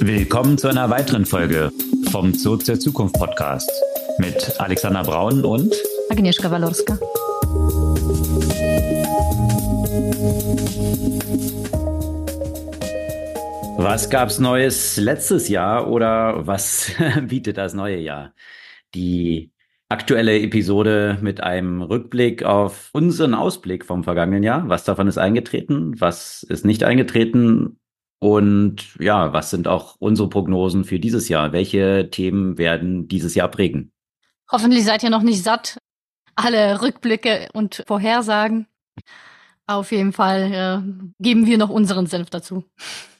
Willkommen zu einer weiteren Folge vom Zoo zur Zukunft Podcast mit Alexander Braun und Agnieszka Walorska. Was gab's Neues letztes Jahr oder was bietet das neue Jahr? Die aktuelle Episode mit einem Rückblick auf unseren Ausblick vom vergangenen Jahr. Was davon ist eingetreten? Was ist nicht eingetreten? Und ja, was sind auch unsere Prognosen für dieses Jahr? Welche Themen werden dieses Jahr prägen? Hoffentlich seid ihr noch nicht satt. Alle Rückblicke und Vorhersagen. Auf jeden Fall äh, geben wir noch unseren Senf dazu.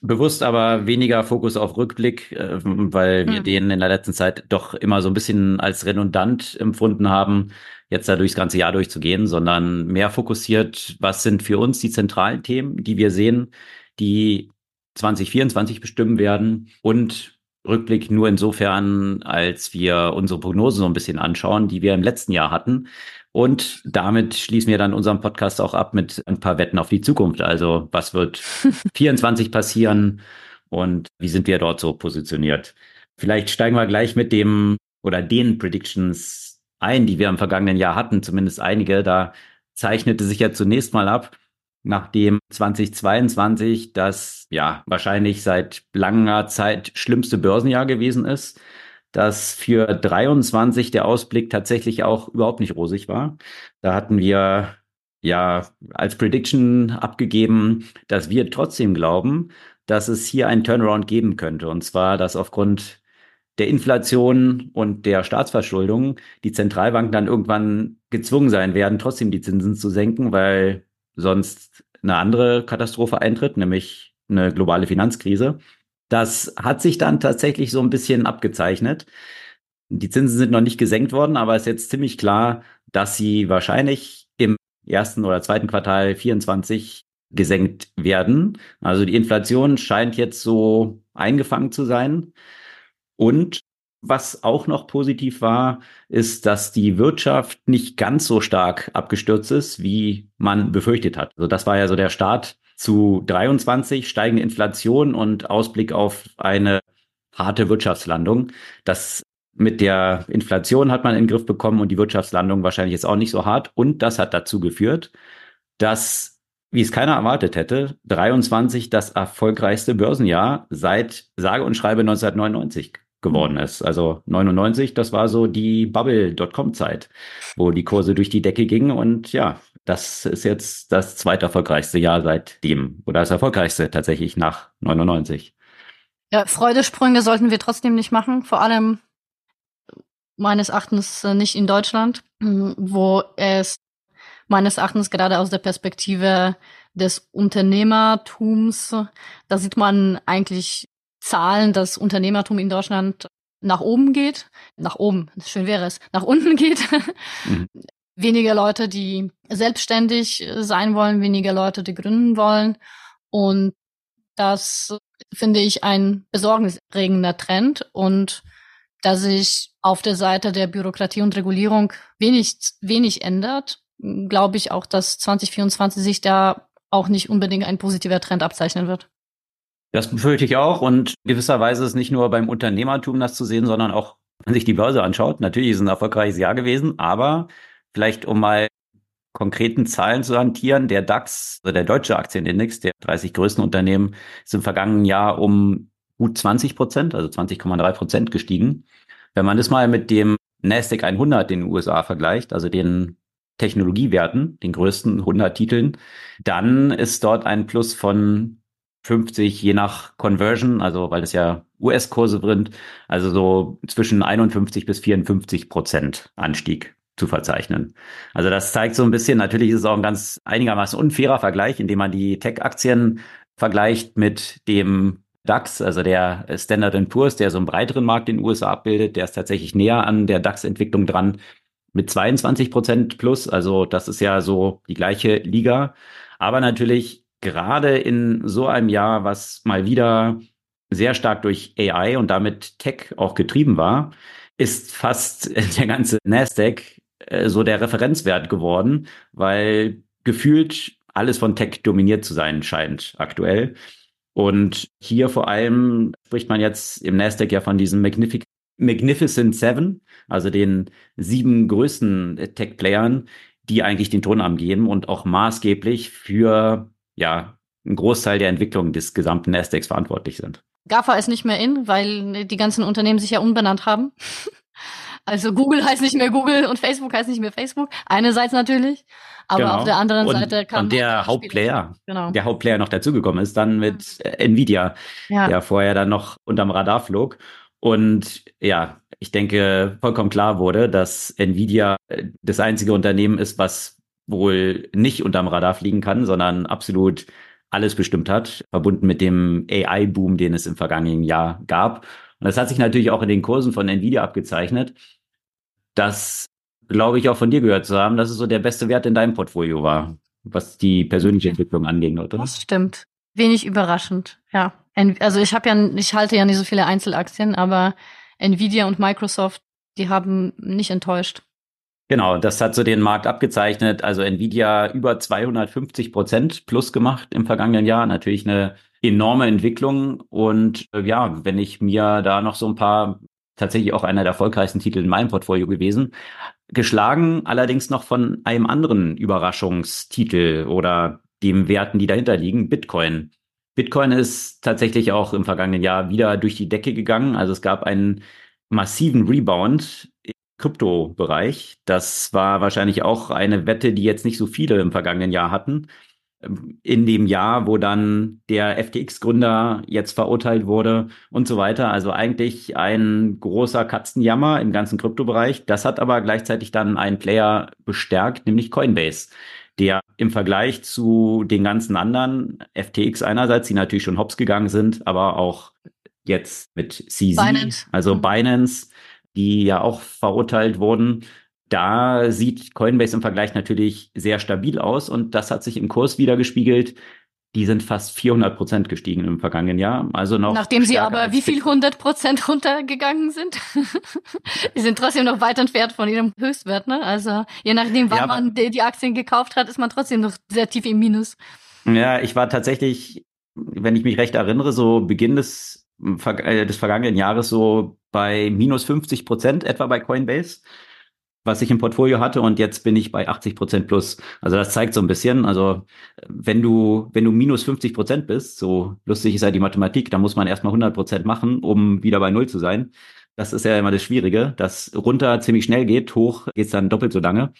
Bewusst aber weniger Fokus auf Rückblick, äh, weil wir mhm. den in der letzten Zeit doch immer so ein bisschen als redundant empfunden haben, jetzt da durchs ganze Jahr durchzugehen, sondern mehr fokussiert, was sind für uns die zentralen Themen, die wir sehen, die 2024 bestimmen werden und Rückblick nur insofern, als wir unsere Prognosen so ein bisschen anschauen, die wir im letzten Jahr hatten. Und damit schließen wir dann unseren Podcast auch ab mit ein paar Wetten auf die Zukunft. Also was wird 24 passieren und wie sind wir dort so positioniert? Vielleicht steigen wir gleich mit dem oder den Predictions ein, die wir im vergangenen Jahr hatten, zumindest einige. Da zeichnete sich ja zunächst mal ab, nachdem 2022 das ja wahrscheinlich seit langer Zeit schlimmste Börsenjahr gewesen ist, dass für 23 der Ausblick tatsächlich auch überhaupt nicht rosig war. Da hatten wir ja als Prediction abgegeben, dass wir trotzdem glauben, dass es hier einen Turnaround geben könnte. Und zwar, dass aufgrund der Inflation und der Staatsverschuldung die Zentralbanken dann irgendwann gezwungen sein werden, trotzdem die Zinsen zu senken, weil sonst eine andere Katastrophe eintritt, nämlich eine globale Finanzkrise. Das hat sich dann tatsächlich so ein bisschen abgezeichnet. Die Zinsen sind noch nicht gesenkt worden, aber es ist jetzt ziemlich klar, dass sie wahrscheinlich im ersten oder zweiten Quartal 24 gesenkt werden. Also die Inflation scheint jetzt so eingefangen zu sein. Und was auch noch positiv war, ist, dass die Wirtschaft nicht ganz so stark abgestürzt ist, wie man befürchtet hat. Also das war ja so der Start zu 23, steigende Inflation und Ausblick auf eine harte Wirtschaftslandung. Das mit der Inflation hat man in den Griff bekommen und die Wirtschaftslandung wahrscheinlich jetzt auch nicht so hart. Und das hat dazu geführt, dass, wie es keiner erwartet hätte, 23 das erfolgreichste Börsenjahr seit sage und schreibe 1999 geworden mhm. ist. Also 99, das war so die Bubble.com-Zeit, wo die Kurse durch die Decke gingen. Und ja, das ist jetzt das zweite erfolgreichste Jahr seitdem. Oder das erfolgreichste tatsächlich nach 99. Ja, Freudesprünge sollten wir trotzdem nicht machen. Vor allem meines Erachtens äh, nicht in Deutschland, wo es meines Erachtens gerade aus der Perspektive des Unternehmertums, da sieht man eigentlich Zahlen, dass Unternehmertum in Deutschland nach oben geht, nach oben, schön wäre es, nach unten geht. Mhm. Weniger Leute, die selbstständig sein wollen, weniger Leute, die gründen wollen. Und das finde ich ein besorgniserregender Trend und dass sich auf der Seite der Bürokratie und Regulierung wenig, wenig ändert, glaube ich auch, dass 2024 sich da auch nicht unbedingt ein positiver Trend abzeichnen wird. Das befürchte ich auch. Und gewisserweise ist nicht nur beim Unternehmertum das zu sehen, sondern auch, wenn man sich die Börse anschaut. Natürlich ist es ein erfolgreiches Jahr gewesen, aber vielleicht um mal konkreten Zahlen zu hantieren, der DAX, also der deutsche Aktienindex der 30 größten Unternehmen, ist im vergangenen Jahr um gut 20 Prozent, also 20,3 Prozent gestiegen. Wenn man das mal mit dem Nasdaq 100 in den USA vergleicht, also den Technologiewerten, den größten 100 Titeln, dann ist dort ein Plus von 50 je nach Conversion, also weil es ja US-Kurse sind, also so zwischen 51 bis 54 Prozent Anstieg zu verzeichnen. Also das zeigt so ein bisschen, natürlich ist es auch ein ganz einigermaßen unfairer Vergleich, indem man die Tech-Aktien vergleicht mit dem DAX, also der Standard Poor's, der so einen breiteren Markt in den USA abbildet, der ist tatsächlich näher an der DAX-Entwicklung dran mit 22 Prozent plus. Also das ist ja so die gleiche Liga. Aber natürlich gerade in so einem Jahr, was mal wieder sehr stark durch AI und damit Tech auch getrieben war, ist fast der ganze Nasdaq äh, so der Referenzwert geworden, weil gefühlt alles von Tech dominiert zu sein scheint aktuell. Und hier vor allem spricht man jetzt im Nasdaq ja von diesem Magnific Magnificent Seven, also den sieben größten Tech-Playern, die eigentlich den Ton angeben und auch maßgeblich für ja einen Großteil der Entwicklung des gesamten Nasdaqs verantwortlich sind. GAFA ist nicht mehr in, weil die ganzen Unternehmen sich ja umbenannt haben. Also Google heißt nicht mehr Google und Facebook heißt nicht mehr Facebook. Einerseits natürlich, aber genau. auf der anderen und, Seite kann und der Hauptplayer, genau. der Hauptplayer noch dazugekommen ist, dann mit ja. Nvidia, ja. der vorher dann noch unterm Radar flog. Und ja, ich denke, vollkommen klar wurde, dass Nvidia äh, das einzige Unternehmen ist, was wohl nicht unterm Radar fliegen kann, sondern absolut alles bestimmt hat, verbunden mit dem AI-Boom, den es im vergangenen Jahr gab. Und das hat sich natürlich auch in den Kursen von Nvidia abgezeichnet. Das glaube ich auch von dir gehört zu haben, dass es so der beste Wert in deinem Portfolio war, was die persönliche Entwicklung anging, oder? Das stimmt. Wenig überraschend, ja. Also ich habe ja, ich halte ja nicht so viele Einzelaktien, aber Nvidia und Microsoft, die haben nicht enttäuscht. Genau, das hat so den Markt abgezeichnet. Also Nvidia über 250 Prozent plus gemacht im vergangenen Jahr. Natürlich eine enorme Entwicklung. Und äh, ja, wenn ich mir da noch so ein paar, tatsächlich auch einer der erfolgreichsten Titel in meinem Portfolio gewesen, geschlagen allerdings noch von einem anderen Überraschungstitel oder dem Werten, die dahinter liegen, Bitcoin. Bitcoin ist tatsächlich auch im vergangenen Jahr wieder durch die Decke gegangen. Also es gab einen massiven Rebound Kryptobereich. Das war wahrscheinlich auch eine Wette, die jetzt nicht so viele im vergangenen Jahr hatten in dem Jahr, wo dann der FTX-Gründer jetzt verurteilt wurde und so weiter. Also eigentlich ein großer Katzenjammer im ganzen Kryptobereich. Das hat aber gleichzeitig dann einen Player bestärkt, nämlich Coinbase, der im Vergleich zu den ganzen anderen FTX einerseits, die natürlich schon hops gegangen sind, aber auch jetzt mit CZ, Binance. also mhm. Binance, die ja auch verurteilt wurden, da sieht Coinbase im Vergleich natürlich sehr stabil aus und das hat sich im Kurs wieder gespiegelt. Die sind fast 400 Prozent gestiegen im vergangenen Jahr. Also noch. Nachdem sie aber wie viel 100 Prozent runtergegangen sind? die sind trotzdem noch weit entfernt von ihrem Höchstwert, ne? Also, je nachdem, wann ja, man die Aktien gekauft hat, ist man trotzdem noch sehr tief im Minus. Ja, ich war tatsächlich, wenn ich mich recht erinnere, so Beginn des, des vergangenen Jahres so bei minus 50 Prozent etwa bei Coinbase was ich im Portfolio hatte und jetzt bin ich bei 80 Prozent plus. Also das zeigt so ein bisschen, also wenn du, wenn du minus 50 Prozent bist, so lustig ist ja die Mathematik, dann muss man erstmal 100 Prozent machen, um wieder bei Null zu sein. Das ist ja immer das Schwierige, dass runter ziemlich schnell geht, hoch geht's dann doppelt so lange.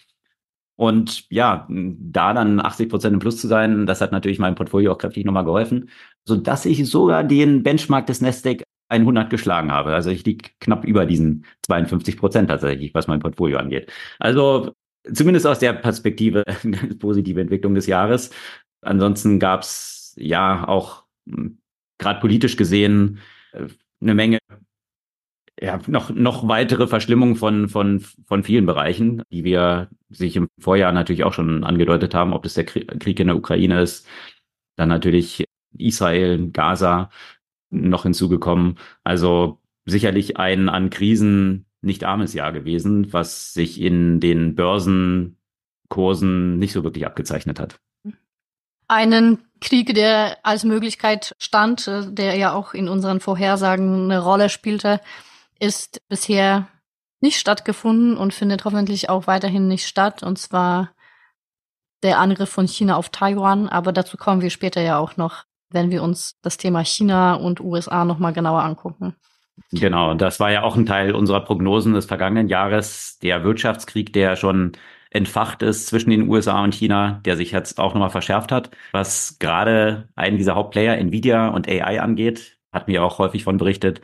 Und ja, da dann 80 Prozent im Plus zu sein, das hat natürlich meinem Portfolio auch kräftig nochmal geholfen, so dass ich sogar den Benchmark des Nasdaq 100 geschlagen habe. Also ich liege knapp über diesen 52 Prozent tatsächlich, was mein Portfolio angeht. Also zumindest aus der Perspektive eine positive Entwicklung des Jahres. Ansonsten gab es ja auch hm, gerade politisch gesehen äh, eine Menge ja, noch, noch weitere Verschlimmung von, von, von vielen Bereichen, die wir sich im Vorjahr natürlich auch schon angedeutet haben, ob das der Krieg in der Ukraine ist, dann natürlich Israel, Gaza, noch hinzugekommen. Also sicherlich ein an Krisen nicht armes Jahr gewesen, was sich in den Börsenkursen nicht so wirklich abgezeichnet hat. Einen Krieg, der als Möglichkeit stand, äh, der ja auch in unseren Vorhersagen eine Rolle spielte, ist bisher nicht stattgefunden und findet hoffentlich auch weiterhin nicht statt. Und zwar der Angriff von China auf Taiwan. Aber dazu kommen wir später ja auch noch wenn wir uns das Thema China und USA nochmal genauer angucken. Genau, das war ja auch ein Teil unserer Prognosen des vergangenen Jahres, der Wirtschaftskrieg, der schon entfacht ist zwischen den USA und China, der sich jetzt auch nochmal verschärft hat. Was gerade einen dieser Hauptplayer, Nvidia und AI angeht, hat mir auch häufig von berichtet.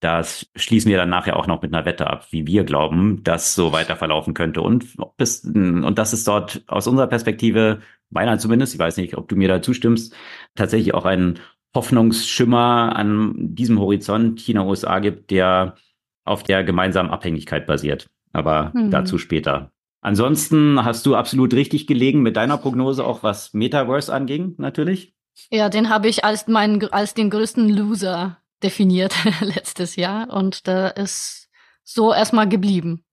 Das schließen wir dann nachher auch noch mit einer Wette ab, wie wir glauben, dass so weiter verlaufen könnte. Und, bis, und das ist dort aus unserer Perspektive meiner zumindest, ich weiß nicht, ob du mir da zustimmst, tatsächlich auch ein Hoffnungsschimmer an diesem Horizont China-USA gibt, der auf der gemeinsamen Abhängigkeit basiert. Aber mhm. dazu später. Ansonsten hast du absolut richtig gelegen mit deiner Prognose, auch was Metaverse anging, natürlich. Ja, den habe ich als meinen, als den größten Loser definiert letztes Jahr und da ist so erstmal geblieben.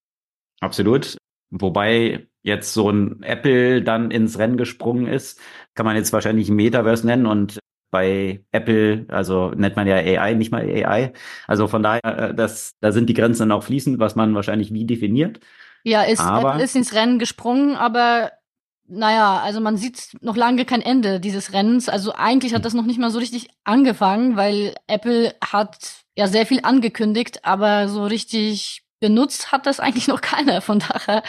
Absolut. Wobei jetzt so ein Apple dann ins Rennen gesprungen ist, kann man jetzt wahrscheinlich Metaverse nennen und bei Apple, also nennt man ja AI, nicht mal AI. Also von daher, äh, das, da sind die Grenzen dann auch fließend, was man wahrscheinlich wie definiert. Ja, ist, aber, Apple ist ins Rennen gesprungen, aber naja, also man sieht noch lange kein Ende dieses Rennens. Also eigentlich hat das noch nicht mal so richtig angefangen, weil Apple hat ja sehr viel angekündigt, aber so richtig benutzt hat das eigentlich noch keiner. Von daher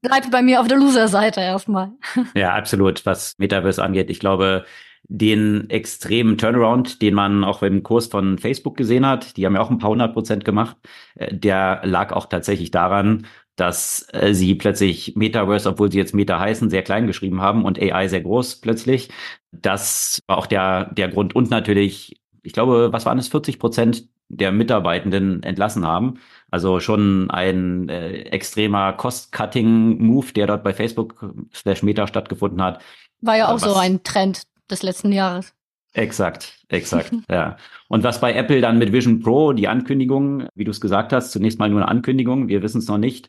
bleibt bei mir auf der Loser-Seite erstmal. Ja, absolut, was Metaverse angeht. Ich glaube, den extremen Turnaround, den man auch im Kurs von Facebook gesehen hat, die haben ja auch ein paar hundert Prozent gemacht, äh, der lag auch tatsächlich daran, dass äh, sie plötzlich Metaverse, obwohl sie jetzt Meta heißen, sehr klein geschrieben haben und AI sehr groß plötzlich. Das war auch der, der Grund und natürlich, ich glaube, was waren es, 40 Prozent der Mitarbeitenden entlassen haben. Also schon ein äh, extremer Cost-Cutting-Move, der dort bei Facebook slash Meta stattgefunden hat. War ja auch so ein Trend des letzten Jahres. Exakt, exakt, ja. Und was bei Apple dann mit Vision Pro, die Ankündigung, wie du es gesagt hast, zunächst mal nur eine Ankündigung, wir wissen es noch nicht,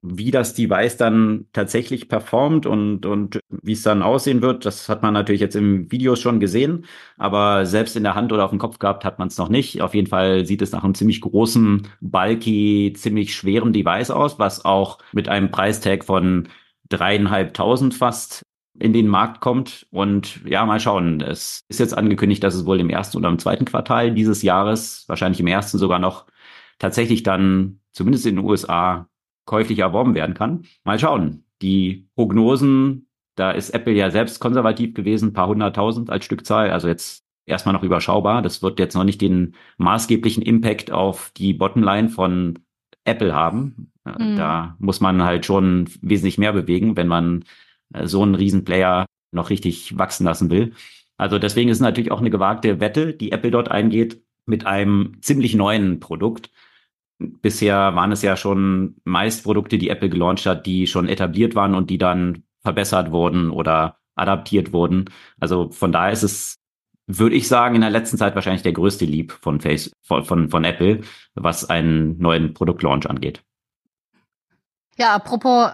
wie das Device dann tatsächlich performt und, und wie es dann aussehen wird, das hat man natürlich jetzt im Video schon gesehen, aber selbst in der Hand oder auf dem Kopf gehabt hat man es noch nicht. Auf jeden Fall sieht es nach einem ziemlich großen, bulky, ziemlich schweren Device aus, was auch mit einem Preistag von dreieinhalbtausend fast in den Markt kommt. Und ja, mal schauen. Es ist jetzt angekündigt, dass es wohl im ersten oder im zweiten Quartal dieses Jahres, wahrscheinlich im ersten sogar noch, tatsächlich dann zumindest in den USA käuflich erworben werden kann. Mal schauen. Die Prognosen, da ist Apple ja selbst konservativ gewesen, paar hunderttausend als Stückzahl, also jetzt erstmal noch überschaubar. Das wird jetzt noch nicht den maßgeblichen Impact auf die Bottomline von Apple haben. Mhm. Da muss man halt schon wesentlich mehr bewegen, wenn man so einen Riesenplayer noch richtig wachsen lassen will. Also deswegen ist es natürlich auch eine gewagte Wette, die Apple dort eingeht mit einem ziemlich neuen Produkt. Bisher waren es ja schon meist Produkte, die Apple gelauncht hat, die schon etabliert waren und die dann verbessert wurden oder adaptiert wurden. Also von daher ist es, würde ich sagen, in der letzten Zeit wahrscheinlich der größte Leap von Face, von, von, von Apple, was einen neuen Produktlaunch angeht. Ja, apropos,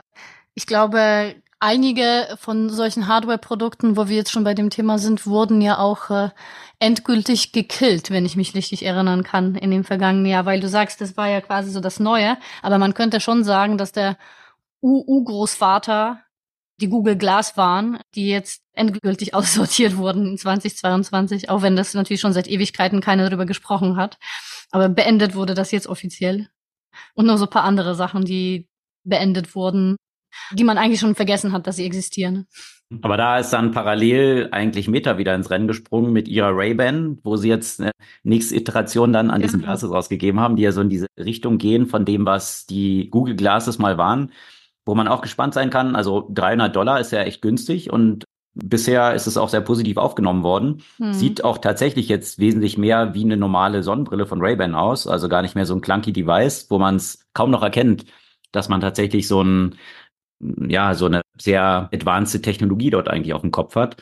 ich glaube, einige von solchen Hardware-Produkten, wo wir jetzt schon bei dem Thema sind, wurden ja auch äh, endgültig gekillt, wenn ich mich richtig erinnern kann, in dem vergangenen Jahr, weil du sagst, das war ja quasi so das Neue, aber man könnte schon sagen, dass der UU-Großvater die Google Glass waren, die jetzt endgültig aussortiert wurden in 2022, auch wenn das natürlich schon seit Ewigkeiten keiner darüber gesprochen hat. Aber beendet wurde das jetzt offiziell. Und noch so ein paar andere Sachen, die beendet wurden, die man eigentlich schon vergessen hat, dass sie existieren. Aber da ist dann parallel eigentlich Meta wieder ins Rennen gesprungen mit ihrer Ray-Ban, wo sie jetzt eine nächste Iteration dann an ja. diesen Glasses rausgegeben haben, die ja so in diese Richtung gehen von dem, was die Google Glasses mal waren, wo man auch gespannt sein kann. Also 300 Dollar ist ja echt günstig und bisher ist es auch sehr positiv aufgenommen worden. Hm. Sieht auch tatsächlich jetzt wesentlich mehr wie eine normale Sonnenbrille von Ray-Ban aus, also gar nicht mehr so ein clunky Device, wo man es kaum noch erkennt, dass man tatsächlich so ein ja, so eine sehr advanced Technologie dort eigentlich auf dem Kopf hat,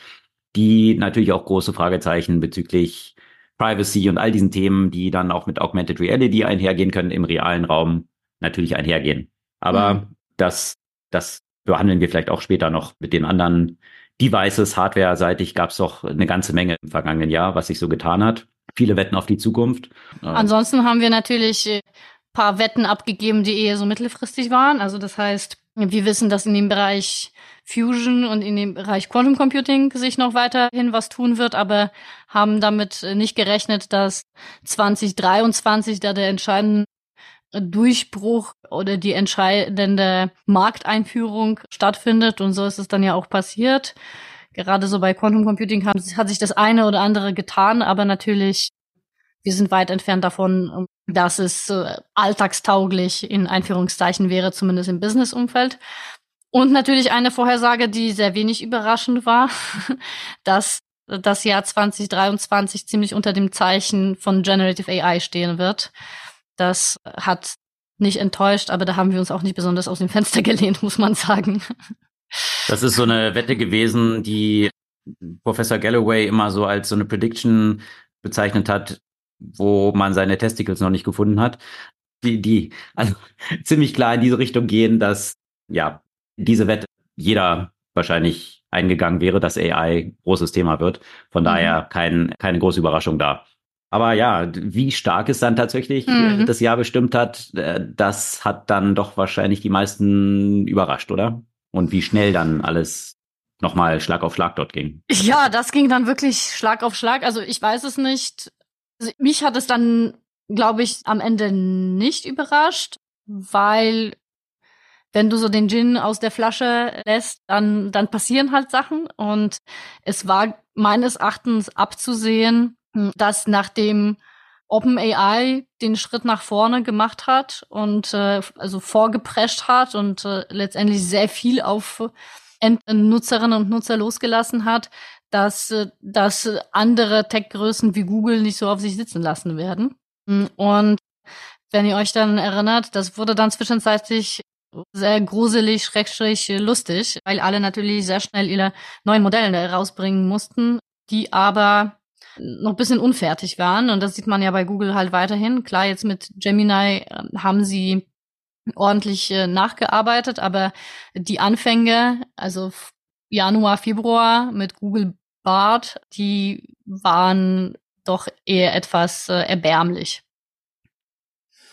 die natürlich auch große Fragezeichen bezüglich Privacy und all diesen Themen, die dann auch mit Augmented Reality einhergehen können, im realen Raum natürlich einhergehen. Aber mhm. das, das behandeln wir vielleicht auch später noch mit den anderen Devices. Hardware-seitig gab es doch eine ganze Menge im vergangenen Jahr, was sich so getan hat. Viele Wetten auf die Zukunft. Ansonsten haben wir natürlich äh, paar Wetten abgegeben, die eher so mittelfristig waren. Also das heißt, wir wissen, dass in dem Bereich Fusion und in dem Bereich Quantum Computing sich noch weiterhin was tun wird, aber haben damit nicht gerechnet, dass 2023 da der entscheidende Durchbruch oder die entscheidende Markteinführung stattfindet. Und so ist es dann ja auch passiert. Gerade so bei Quantum Computing hat, sich das eine oder andere getan, aber natürlich, wir sind weit entfernt davon, dass es äh, alltagstauglich in Einführungszeichen wäre, zumindest im Businessumfeld. Und natürlich eine Vorhersage, die sehr wenig überraschend war, dass das Jahr 2023 ziemlich unter dem Zeichen von Generative AI stehen wird. Das hat nicht enttäuscht, aber da haben wir uns auch nicht besonders aus dem Fenster gelehnt, muss man sagen. Das ist so eine Wette gewesen, die Professor Galloway immer so als so eine Prediction bezeichnet hat, wo man seine Testicles noch nicht gefunden hat, die, die also ziemlich klar in diese Richtung gehen, dass ja diese Wette jeder wahrscheinlich eingegangen wäre, dass AI großes Thema wird. Von mhm. daher kein, keine große Überraschung da. Aber ja, wie stark es dann tatsächlich mhm. das Jahr bestimmt hat, äh, das hat dann doch wahrscheinlich die meisten überrascht, oder? Und wie schnell dann alles nochmal Schlag auf Schlag dort ging. Ja, das ging dann wirklich Schlag auf Schlag. Also ich weiß es nicht. Also mich hat es dann, glaube ich, am Ende nicht überrascht, weil wenn du so den Gin aus der Flasche lässt, dann, dann passieren halt Sachen. Und es war meines Erachtens abzusehen, dass nachdem OpenAI den Schritt nach vorne gemacht hat und äh, also vorgeprescht hat und äh, letztendlich sehr viel auf Nutzerinnen und Nutzer losgelassen hat, dass, äh, dass andere Tech-Größen wie Google nicht so auf sich sitzen lassen werden. Und wenn ihr euch dann erinnert, das wurde dann zwischenzeitlich sehr gruselig, schrecklich lustig, weil alle natürlich sehr schnell ihre neuen Modelle rausbringen mussten, die aber noch ein bisschen unfertig waren. Und das sieht man ja bei Google halt weiterhin. Klar, jetzt mit Gemini ähm, haben sie ordentlich äh, nachgearbeitet, aber die Anfänge, also Januar, Februar mit Google Bart, die waren doch eher etwas äh, erbärmlich.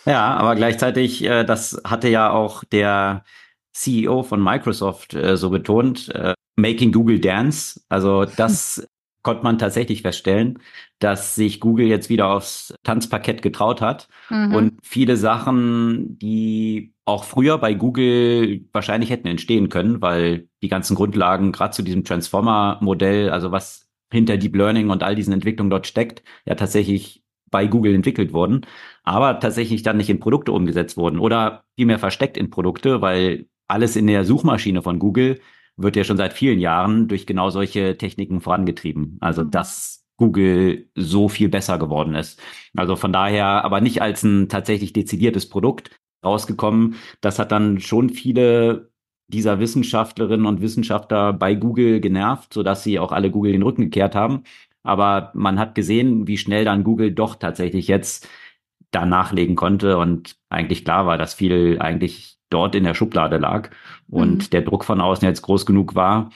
Ja, aber gleichzeitig, äh, das hatte ja auch der CEO von Microsoft äh, so betont, äh, Making Google Dance. Also das konnte man tatsächlich feststellen, dass sich Google jetzt wieder aufs Tanzparkett getraut hat mhm. und viele Sachen, die auch früher bei Google wahrscheinlich hätten entstehen können, weil die ganzen Grundlagen gerade zu diesem Transformer-Modell, also was hinter Deep Learning und all diesen Entwicklungen dort steckt, ja tatsächlich bei Google entwickelt wurden, aber tatsächlich dann nicht in Produkte umgesetzt wurden oder vielmehr versteckt in Produkte, weil alles in der Suchmaschine von Google wird ja schon seit vielen Jahren durch genau solche Techniken vorangetrieben. Also mhm. dass Google so viel besser geworden ist. Also von daher, aber nicht als ein tatsächlich dezidiertes Produkt rausgekommen. Das hat dann schon viele dieser Wissenschaftlerinnen und Wissenschaftler bei Google genervt, sodass sie auch alle Google den Rücken gekehrt haben. Aber man hat gesehen, wie schnell dann Google doch tatsächlich jetzt da nachlegen konnte und eigentlich klar war, dass viel eigentlich dort in der Schublade lag und mhm. der Druck von außen jetzt groß genug war,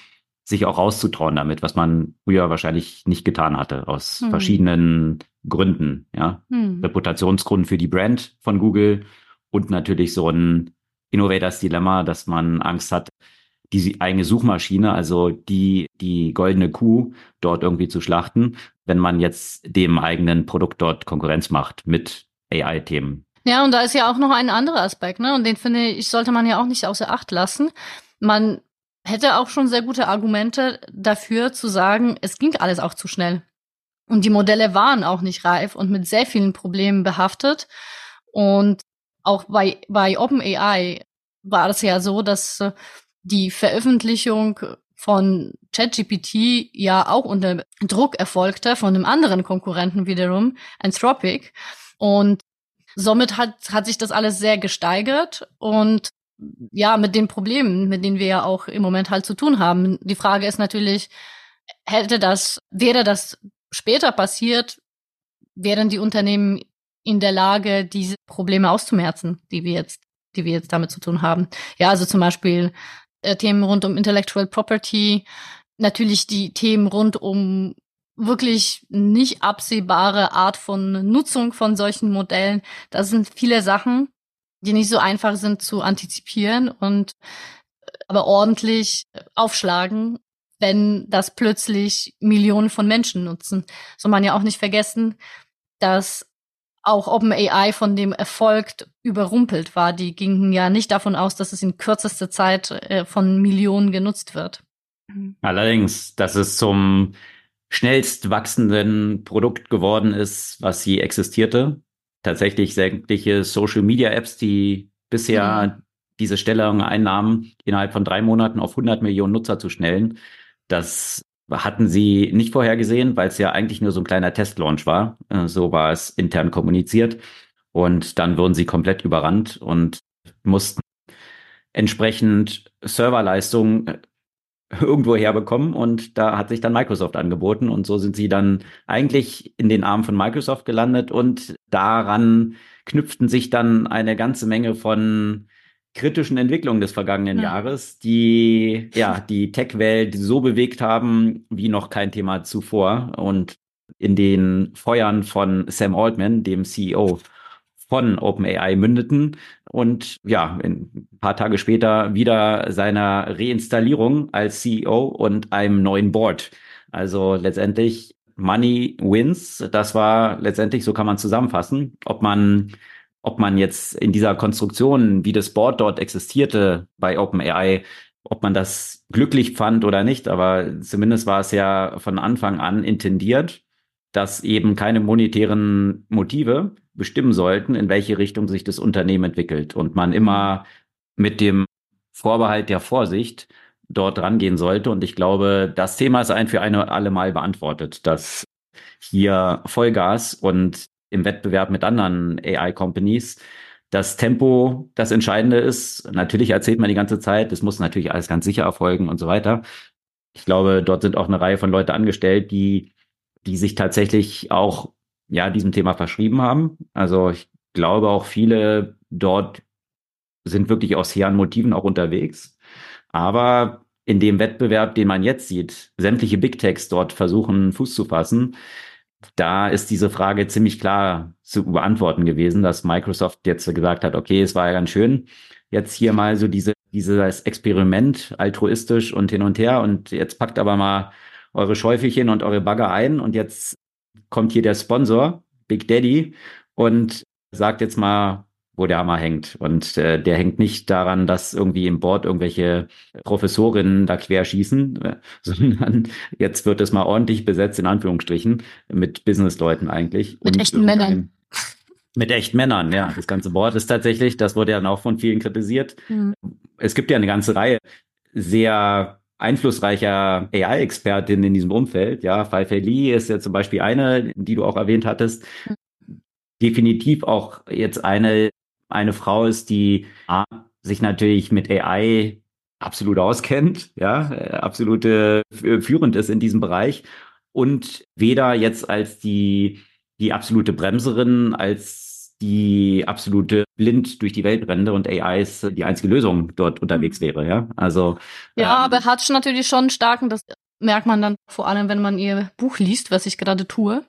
sich auch rauszutrauen damit, was man früher wahrscheinlich nicht getan hatte, aus mhm. verschiedenen Gründen, ja. Mhm. Reputationsgrund für die Brand von Google und natürlich so ein Innovators Dilemma, dass man Angst hat, die eigene Suchmaschine, also die, die goldene Kuh dort irgendwie zu schlachten, wenn man jetzt dem eigenen Produkt dort Konkurrenz macht mit AI-Themen. Ja, und da ist ja auch noch ein anderer Aspekt, ne? Und den finde ich, sollte man ja auch nicht außer Acht lassen. Man hätte auch schon sehr gute Argumente dafür zu sagen, es ging alles auch zu schnell. Und die Modelle waren auch nicht reif und mit sehr vielen Problemen behaftet. Und auch bei, bei OpenAI war es ja so, dass äh, die Veröffentlichung von ChatGPT ja auch unter Druck erfolgte von einem anderen Konkurrenten wiederum, Anthropic. Und somit hat, hat sich das alles sehr gesteigert und ja, mit den Problemen, mit denen wir ja auch im Moment halt zu tun haben. Die Frage ist natürlich, hätte das, wäre das später passiert, wären die Unternehmen in der Lage, diese Probleme auszumerzen, die wir jetzt, die wir jetzt damit zu tun haben. Ja, also zum Beispiel äh, Themen rund um Intellectual Property, natürlich die Themen rund um wirklich nicht absehbare Art von Nutzung von solchen Modellen. Das sind viele Sachen, die nicht so einfach sind zu antizipieren und äh, aber ordentlich aufschlagen, wenn das plötzlich Millionen von Menschen nutzen. Soll man ja auch nicht vergessen, dass auch OpenAI von dem Erfolg überrumpelt war. Die gingen ja nicht davon aus, dass es in kürzester Zeit äh, von Millionen genutzt wird. Allerdings, dass es zum schnellst wachsenden Produkt geworden ist, was sie existierte. Tatsächlich sämtliche Social Media Apps, die bisher mhm. diese Stellung einnahmen, innerhalb von drei Monaten auf 100 Millionen Nutzer zu schnellen. Das hatten sie nicht vorhergesehen, weil es ja eigentlich nur so ein kleiner Testlaunch war. Äh, so war es intern kommuniziert. Und dann wurden sie komplett überrannt und mussten entsprechend Serverleistungen irgendwo herbekommen und da hat sich dann Microsoft angeboten und so sind sie dann eigentlich in den Armen von Microsoft gelandet und daran knüpften sich dann eine ganze Menge von kritischen Entwicklungen des vergangenen ja. Jahres, die ja die Tech-Welt so bewegt haben wie noch kein Thema zuvor und in den Feuern von Sam Altman, dem CEO von OpenAI mündeten und ja, ein paar Tage später wieder seiner Reinstallierung als CEO und einem neuen Board. Also letztendlich Money wins. Das war letztendlich, so kann man zusammenfassen, ob man ob man jetzt in dieser Konstruktion, wie das Board dort existierte bei OpenAI, ob man das glücklich fand oder nicht, aber zumindest war es ja von Anfang an intendiert, dass eben keine monetären Motive bestimmen sollten, in welche Richtung sich das Unternehmen entwickelt und man immer mit dem Vorbehalt der Vorsicht dort rangehen sollte. Und ich glaube, das Thema ist ein für eine alle Mal beantwortet, dass hier Vollgas und im Wettbewerb mit anderen AI-Companies das Tempo das Entscheidende ist. Natürlich erzählt man die ganze Zeit, es muss natürlich alles ganz sicher erfolgen und so weiter. Ich glaube, dort sind auch eine Reihe von Leuten angestellt, die, die sich tatsächlich auch ja diesem Thema verschrieben haben. Also ich glaube auch viele dort sind wirklich aus hehren Motiven auch unterwegs. Aber in dem Wettbewerb, den man jetzt sieht, sämtliche Big Techs dort versuchen, Fuß zu fassen, da ist diese Frage ziemlich klar zu beantworten gewesen, dass Microsoft jetzt gesagt hat, okay, es war ja ganz schön, jetzt hier mal so diese, dieses Experiment altruistisch und hin und her und jetzt packt aber mal eure Schäufelchen und eure Bagger ein und jetzt kommt hier der Sponsor, Big Daddy, und sagt jetzt mal, wo der Hammer hängt. Und äh, der hängt nicht daran, dass irgendwie im Board irgendwelche Professorinnen da querschießen, äh, sondern jetzt wird es mal ordentlich besetzt, in Anführungsstrichen, mit Businessleuten eigentlich. Mit echten Männern. Mit echten Männern, ja. Das ganze Board ist tatsächlich, das wurde ja dann auch von vielen kritisiert. Mhm. Es gibt ja eine ganze Reihe sehr einflussreicher AI-Expertinnen in diesem Umfeld. Ja, Fei Fei Li ist ja zum Beispiel eine, die du auch erwähnt hattest. Mhm. Definitiv auch jetzt eine, eine Frau ist, die A, sich natürlich mit AI absolut auskennt, ja, absolute führend ist in diesem Bereich und weder jetzt als die, die absolute Bremserin, als die absolute blind durch die Welt rennende und AI ist die einzige Lösung dort unterwegs wäre, ja. Also ja, ähm, aber hat natürlich schon starken, das merkt man dann vor allem, wenn man ihr Buch liest, was ich gerade tue,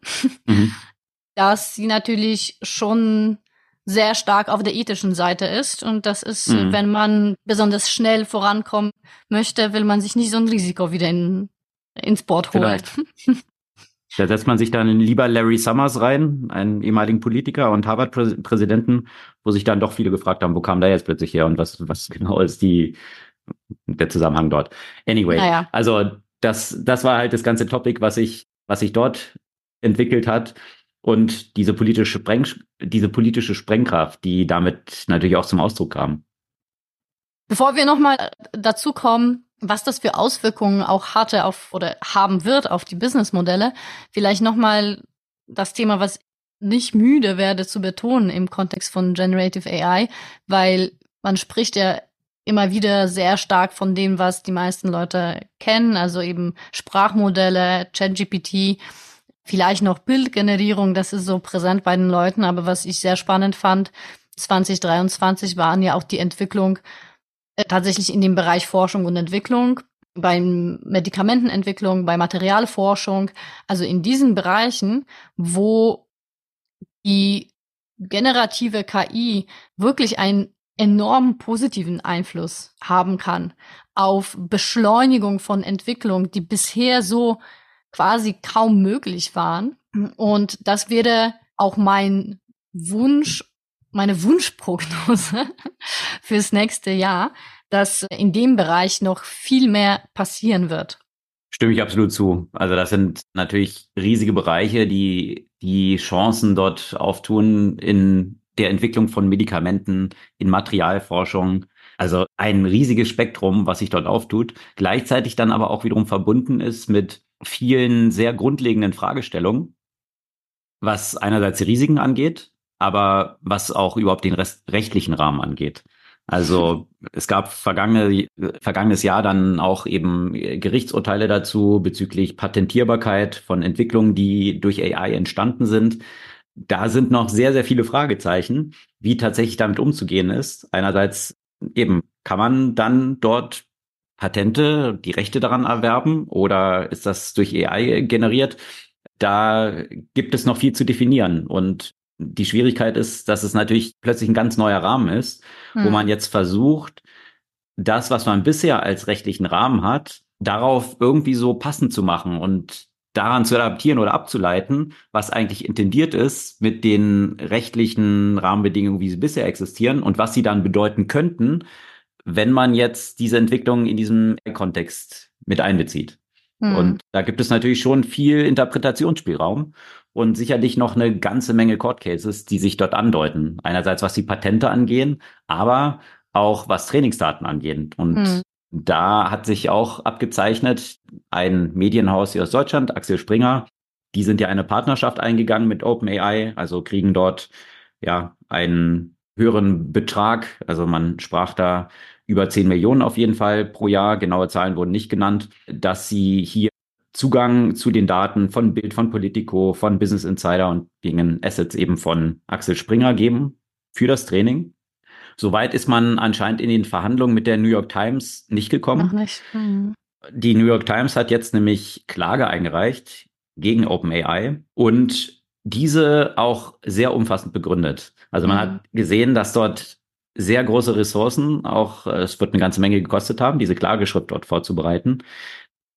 mhm. dass sie natürlich schon sehr stark auf der ethischen Seite ist. Und das ist, mhm. wenn man besonders schnell vorankommen möchte, will man sich nicht so ein Risiko wieder in, ins Board holen. Da setzt man sich dann lieber Larry Summers rein, einen ehemaligen Politiker und Harvard-Präsidenten, wo sich dann doch viele gefragt haben, wo kam der jetzt plötzlich her und was, was genau ist die, der Zusammenhang dort. Anyway, naja. also das, das war halt das ganze Topic, was sich, was sich dort entwickelt hat und diese politische, Spreng, diese politische Sprengkraft, die damit natürlich auch zum Ausdruck kam. Bevor wir nochmal dazu kommen, was das für Auswirkungen auch hatte auf oder haben wird auf die Businessmodelle, vielleicht nochmal das Thema, was nicht müde werde zu betonen im Kontext von Generative AI, weil man spricht ja immer wieder sehr stark von dem, was die meisten Leute kennen, also eben Sprachmodelle, ChatGPT Vielleicht noch Bildgenerierung, das ist so präsent bei den Leuten, aber was ich sehr spannend fand, 2023 waren ja auch die Entwicklung äh, tatsächlich in dem Bereich Forschung und Entwicklung, bei Medikamentenentwicklung, bei Materialforschung, also in diesen Bereichen, wo die generative KI wirklich einen enormen positiven Einfluss haben kann auf Beschleunigung von Entwicklung, die bisher so quasi kaum möglich waren. Und das wäre auch mein Wunsch, meine Wunschprognose fürs nächste Jahr, dass in dem Bereich noch viel mehr passieren wird. Stimme ich absolut zu. Also das sind natürlich riesige Bereiche, die die Chancen dort auftun in der Entwicklung von Medikamenten, in Materialforschung. Also ein riesiges Spektrum, was sich dort auftut, gleichzeitig dann aber auch wiederum verbunden ist mit vielen sehr grundlegenden Fragestellungen, was einerseits die Risiken angeht, aber was auch überhaupt den Rest, rechtlichen Rahmen angeht. Also es gab vergangene, vergangenes Jahr dann auch eben Gerichtsurteile dazu bezüglich Patentierbarkeit von Entwicklungen, die durch AI entstanden sind. Da sind noch sehr, sehr viele Fragezeichen, wie tatsächlich damit umzugehen ist. Einerseits eben, kann man dann dort Patente, die Rechte daran erwerben oder ist das durch AI generiert? Da gibt es noch viel zu definieren und die Schwierigkeit ist, dass es natürlich plötzlich ein ganz neuer Rahmen ist, hm. wo man jetzt versucht, das, was man bisher als rechtlichen Rahmen hat, darauf irgendwie so passend zu machen und daran zu adaptieren oder abzuleiten, was eigentlich intendiert ist mit den rechtlichen Rahmenbedingungen, wie sie bisher existieren und was sie dann bedeuten könnten, wenn man jetzt diese Entwicklung in diesem Kontext mit einbezieht. Mhm. Und da gibt es natürlich schon viel Interpretationsspielraum und sicherlich noch eine ganze Menge Court Cases, die sich dort andeuten. Einerseits was die Patente angehen, aber auch was Trainingsdaten angehen. Und mhm. da hat sich auch abgezeichnet, ein Medienhaus hier aus Deutschland, Axel Springer, die sind ja eine Partnerschaft eingegangen mit OpenAI, also kriegen dort ja einen höheren Betrag. Also man sprach da über 10 Millionen auf jeden Fall pro Jahr. Genaue Zahlen wurden nicht genannt, dass sie hier Zugang zu den Daten von Bild, von Politico, von Business Insider und gegen Assets eben von Axel Springer geben für das Training. Soweit ist man anscheinend in den Verhandlungen mit der New York Times nicht gekommen. Noch nicht. Mhm. Die New York Times hat jetzt nämlich Klage eingereicht gegen OpenAI und diese auch sehr umfassend begründet. Also man mhm. hat gesehen, dass dort sehr große Ressourcen, auch äh, es wird eine ganze Menge gekostet haben, diese Klageschrift dort vorzubereiten,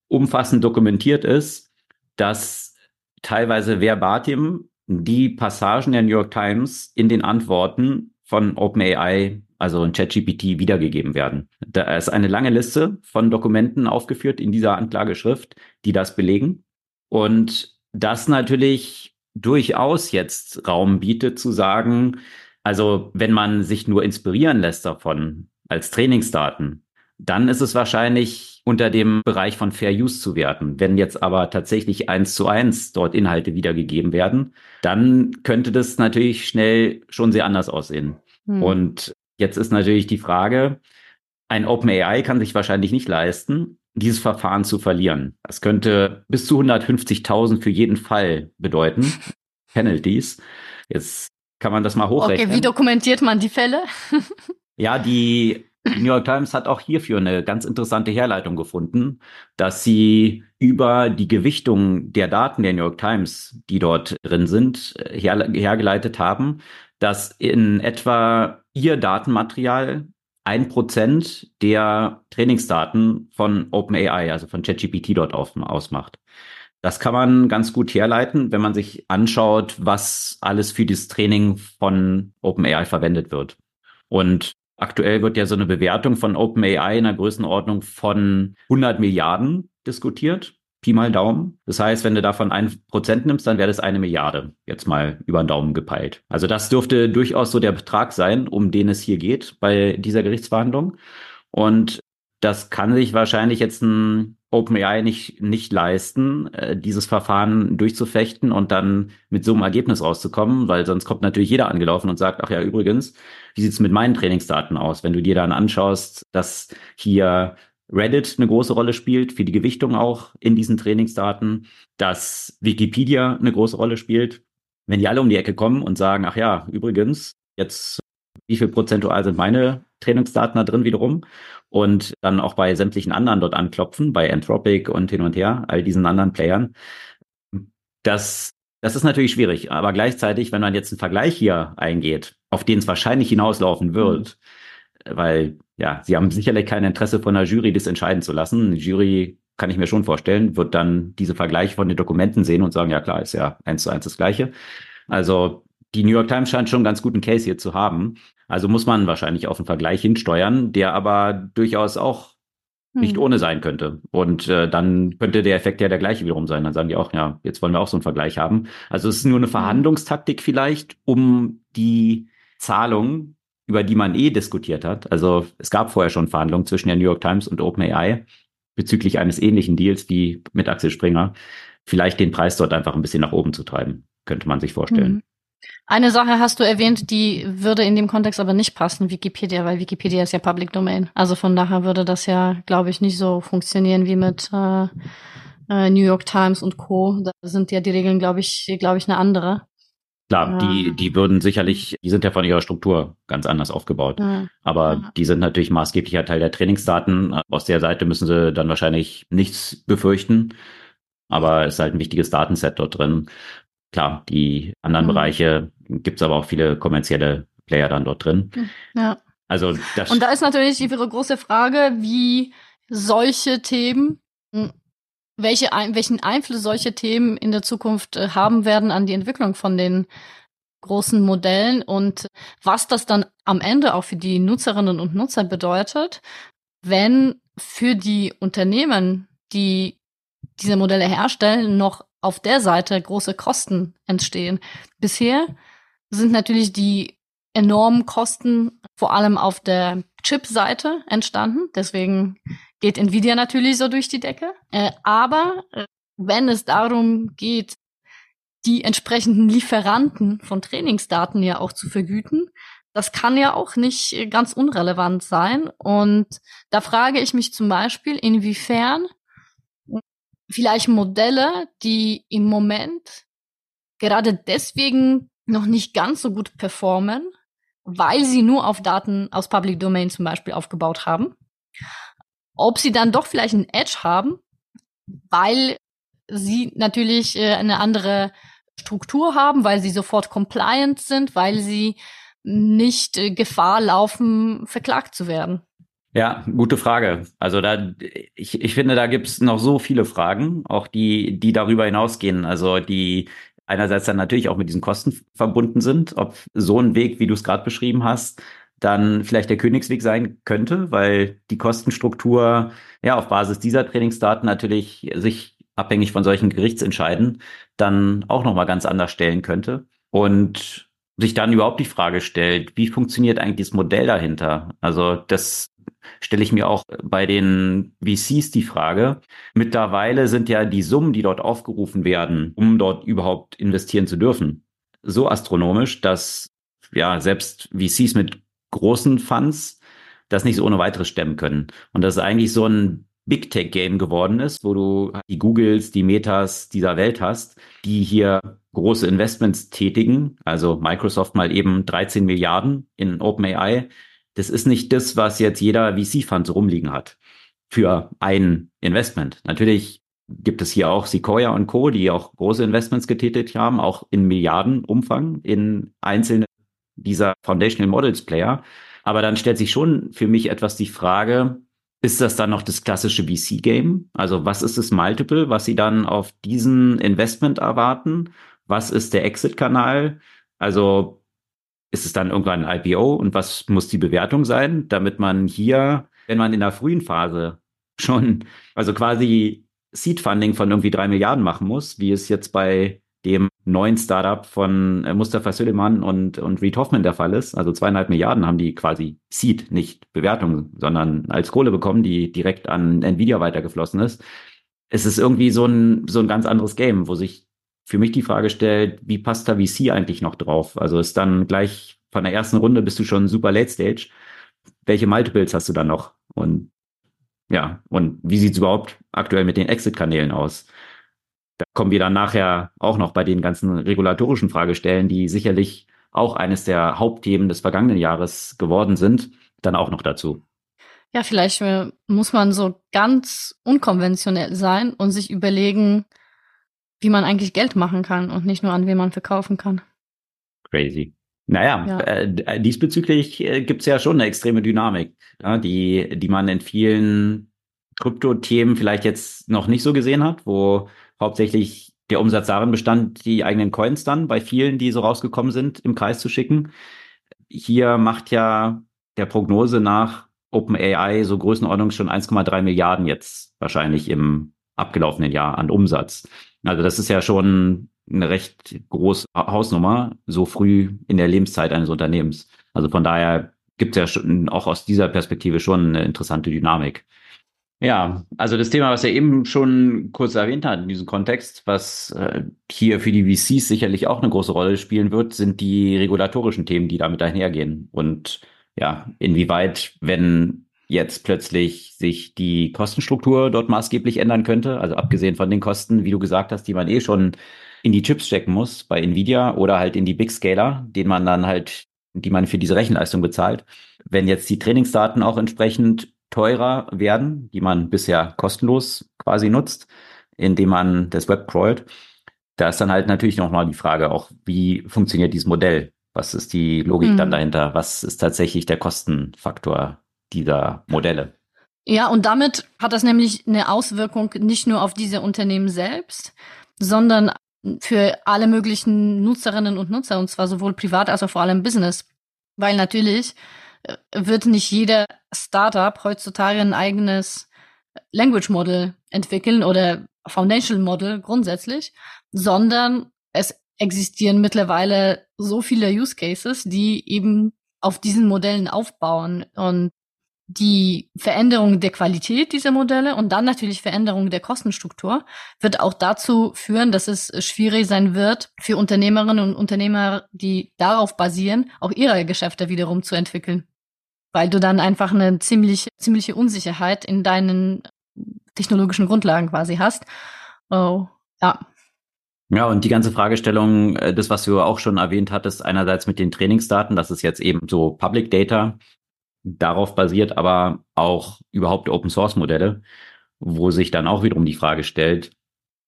umfassend dokumentiert ist, dass teilweise verbatim die Passagen der New York Times in den Antworten von OpenAI, also in ChatGPT, wiedergegeben werden. Da ist eine lange Liste von Dokumenten aufgeführt in dieser Anklageschrift, die das belegen. Und das natürlich durchaus jetzt Raum bietet zu sagen, also wenn man sich nur inspirieren lässt davon als Trainingsdaten, dann ist es wahrscheinlich unter dem Bereich von Fair Use zu werten. Wenn jetzt aber tatsächlich eins zu eins dort Inhalte wiedergegeben werden, dann könnte das natürlich schnell schon sehr anders aussehen. Hm. Und jetzt ist natürlich die Frage, ein OpenAI kann sich wahrscheinlich nicht leisten, dieses Verfahren zu verlieren. Das könnte bis zu 150.000 für jeden Fall bedeuten. Penalties. Jetzt kann man das mal hochrechnen. Okay, wie dokumentiert man die Fälle? ja, die New York Times hat auch hierfür eine ganz interessante Herleitung gefunden, dass sie über die Gewichtung der Daten der New York Times, die dort drin sind, her hergeleitet haben, dass in etwa ihr Datenmaterial ein Prozent der Trainingsdaten von OpenAI, also von ChatGPT dort ausmacht. Das kann man ganz gut herleiten, wenn man sich anschaut, was alles für das Training von OpenAI verwendet wird. Und aktuell wird ja so eine Bewertung von OpenAI in einer Größenordnung von 100 Milliarden diskutiert. Pi mal Daumen. Das heißt, wenn du davon ein Prozent nimmst, dann wäre das eine Milliarde. Jetzt mal über den Daumen gepeilt. Also das dürfte durchaus so der Betrag sein, um den es hier geht bei dieser Gerichtsverhandlung. Und das kann sich wahrscheinlich jetzt ein OpenAI nicht, nicht leisten, äh, dieses Verfahren durchzufechten und dann mit so einem Ergebnis rauszukommen, weil sonst kommt natürlich jeder angelaufen und sagt, ach ja, übrigens, wie sieht's mit meinen Trainingsdaten aus? Wenn du dir dann anschaust, dass hier Reddit eine große Rolle spielt, für die Gewichtung auch in diesen Trainingsdaten, dass Wikipedia eine große Rolle spielt. Wenn die alle um die Ecke kommen und sagen, ach ja, übrigens, jetzt wie viel prozentual sind meine Trainingsdaten da drin wiederum und dann auch bei sämtlichen anderen dort anklopfen, bei Anthropic und hin und her, all diesen anderen Playern. Das, das ist natürlich schwierig, aber gleichzeitig, wenn man jetzt einen Vergleich hier eingeht, auf den es wahrscheinlich hinauslaufen wird, mhm. weil ja, sie haben sicherlich kein Interesse von der Jury, das entscheiden zu lassen. Eine Jury kann ich mir schon vorstellen, wird dann diese Vergleiche von den Dokumenten sehen und sagen, ja klar, ist ja eins zu eins das Gleiche. Also die New York Times scheint schon einen ganz guten Case hier zu haben. Also muss man wahrscheinlich auf einen Vergleich hinsteuern, der aber durchaus auch nicht hm. ohne sein könnte. Und äh, dann könnte der Effekt ja der gleiche wiederum sein. Dann sagen die auch, ja, jetzt wollen wir auch so einen Vergleich haben. Also es ist nur eine hm. Verhandlungstaktik vielleicht, um die Zahlung über die man eh diskutiert hat. Also es gab vorher schon Verhandlungen zwischen der New York Times und OpenAI bezüglich eines ähnlichen Deals wie mit Axel Springer. Vielleicht den Preis dort einfach ein bisschen nach oben zu treiben, könnte man sich vorstellen. Mhm. Eine Sache hast du erwähnt, die würde in dem Kontext aber nicht passen, Wikipedia, weil Wikipedia ist ja Public Domain. Also von daher würde das ja, glaube ich, nicht so funktionieren wie mit äh, äh, New York Times und Co. Da sind ja die Regeln, glaube ich, glaube ich, eine andere. Klar, ja. die, die würden sicherlich, die sind ja von ihrer Struktur ganz anders aufgebaut. Ja. Aber ja. die sind natürlich maßgeblicher Teil der Trainingsdaten. Aus der Seite müssen sie dann wahrscheinlich nichts befürchten. Aber es ist halt ein wichtiges Datenset dort drin. Klar, die anderen mhm. Bereiche gibt es aber auch viele kommerzielle Player dann dort drin. Ja. Also das Und da ist natürlich ihre große Frage, wie solche Themen welche, welchen Einfluss solche Themen in der Zukunft äh, haben werden an die Entwicklung von den großen Modellen und was das dann am Ende auch für die Nutzerinnen und Nutzer bedeutet, wenn für die Unternehmen, die diese Modelle herstellen, noch auf der Seite große Kosten entstehen. Bisher sind natürlich die enormen Kosten vor allem auf der Chip-Seite entstanden. Deswegen geht Nvidia natürlich so durch die Decke. Äh, aber äh, wenn es darum geht, die entsprechenden Lieferanten von Trainingsdaten ja auch zu vergüten, das kann ja auch nicht äh, ganz unrelevant sein. Und da frage ich mich zum Beispiel, inwiefern vielleicht Modelle, die im Moment gerade deswegen noch nicht ganz so gut performen, weil sie nur auf Daten aus Public Domain zum Beispiel aufgebaut haben, ob sie dann doch vielleicht einen Edge haben, weil sie natürlich äh, eine andere Struktur haben, weil sie sofort compliant sind, weil sie nicht äh, Gefahr laufen, verklagt zu werden. Ja, gute Frage. Also da, ich, ich finde, da gibt's noch so viele Fragen, auch die, die darüber hinausgehen. Also die einerseits dann natürlich auch mit diesen Kosten verbunden sind, ob so ein Weg, wie du es gerade beschrieben hast, dann vielleicht der Königsweg sein könnte, weil die Kostenstruktur ja auf Basis dieser Trainingsdaten natürlich sich abhängig von solchen Gerichtsentscheiden dann auch noch mal ganz anders stellen könnte und sich dann überhaupt die Frage stellt, wie funktioniert eigentlich das Modell dahinter? Also das stelle ich mir auch bei den VCs die Frage. Mittlerweile sind ja die Summen, die dort aufgerufen werden, um dort überhaupt investieren zu dürfen, so astronomisch, dass ja selbst VCs mit großen Funds das nicht so ohne weiteres stemmen können. Und das ist eigentlich so ein Big Tech Game geworden ist, wo du die Googles, die Metas dieser Welt hast, die hier große Investments tätigen. Also Microsoft mal eben 13 Milliarden in OpenAI. Das ist nicht das, was jetzt jeder VC-Fund so rumliegen hat für ein Investment. Natürlich gibt es hier auch Sequoia und Co., die auch große Investments getätigt haben, auch in Milliardenumfang in einzelne dieser Foundational Models Player. Aber dann stellt sich schon für mich etwas die Frage, ist das dann noch das klassische VC-Game? Also was ist das Multiple, was Sie dann auf diesen Investment erwarten? Was ist der Exit-Kanal? Also ist es dann irgendwann ein IPO und was muss die Bewertung sein, damit man hier, wenn man in der frühen Phase schon, also quasi Seed-Funding von irgendwie drei Milliarden machen muss, wie es jetzt bei dem neuen Startup von äh, Mustafa Süleyman und, und Reed Hoffman der Fall ist. Also zweieinhalb Milliarden haben die quasi Seed, nicht Bewertung, sondern als Kohle bekommen, die direkt an Nvidia weitergeflossen ist. Es ist irgendwie so ein, so ein ganz anderes Game, wo sich für mich die Frage stellt, wie passt da VC eigentlich noch drauf? Also ist dann gleich von der ersten Runde bist du schon super late stage. Welche Multiples hast du dann noch? Und ja, und wie sieht es überhaupt aktuell mit den Exit-Kanälen aus? Da kommen wir dann nachher auch noch bei den ganzen regulatorischen Fragestellen, die sicherlich auch eines der Hauptthemen des vergangenen Jahres geworden sind, dann auch noch dazu. Ja, vielleicht äh, muss man so ganz unkonventionell sein und sich überlegen, wie man eigentlich Geld machen kann und nicht nur an wen man verkaufen kann. Crazy. Naja, ja. äh, diesbezüglich äh, gibt es ja schon eine extreme Dynamik, ja, die, die man in vielen Krypto-Themen vielleicht jetzt noch nicht so gesehen hat, wo hauptsächlich der Umsatz darin bestand, die eigenen Coins dann bei vielen, die so rausgekommen sind, im Kreis zu schicken. Hier macht ja der Prognose nach OpenAI so Größenordnung schon 1,3 Milliarden jetzt wahrscheinlich im abgelaufenen Jahr an Umsatz. Also das ist ja schon eine recht große Hausnummer, so früh in der Lebenszeit eines Unternehmens. Also von daher gibt es ja schon auch aus dieser Perspektive schon eine interessante Dynamik. Ja, also das Thema, was er eben schon kurz erwähnt hat in diesem Kontext, was äh, hier für die VCs sicherlich auch eine große Rolle spielen wird, sind die regulatorischen Themen, die damit einhergehen. Und ja, inwieweit, wenn jetzt plötzlich sich die Kostenstruktur dort maßgeblich ändern könnte, also abgesehen von den Kosten, wie du gesagt hast, die man eh schon in die Chips stecken muss bei Nvidia oder halt in die Big Scaler, den man dann halt, die man für diese Rechenleistung bezahlt. Wenn jetzt die Trainingsdaten auch entsprechend teurer werden, die man bisher kostenlos quasi nutzt, indem man das Web crawlt, da ist dann halt natürlich nochmal die Frage auch, wie funktioniert dieses Modell? Was ist die Logik mhm. dann dahinter? Was ist tatsächlich der Kostenfaktor dieser Modelle? Ja, und damit hat das nämlich eine Auswirkung nicht nur auf diese Unternehmen selbst, sondern für alle möglichen Nutzerinnen und Nutzer, und zwar sowohl privat als auch vor allem Business. Weil natürlich äh, wird nicht jeder Startup heutzutage ein eigenes Language Model entwickeln oder Foundational Model grundsätzlich, sondern es existieren mittlerweile so viele Use Cases, die eben auf diesen Modellen aufbauen und die Veränderung der Qualität dieser Modelle und dann natürlich Veränderung der Kostenstruktur wird auch dazu führen, dass es schwierig sein wird, für Unternehmerinnen und Unternehmer, die darauf basieren, auch ihre Geschäfte wiederum zu entwickeln. Weil du dann einfach eine ziemlich, ziemliche Unsicherheit in deinen technologischen Grundlagen quasi hast. Oh, ja. Ja, und die ganze Fragestellung, äh, das, was du auch schon erwähnt hattest, einerseits mit den Trainingsdaten, das ist jetzt eben so Public Data, darauf basiert aber auch überhaupt Open Source Modelle, wo sich dann auch wiederum die Frage stellt,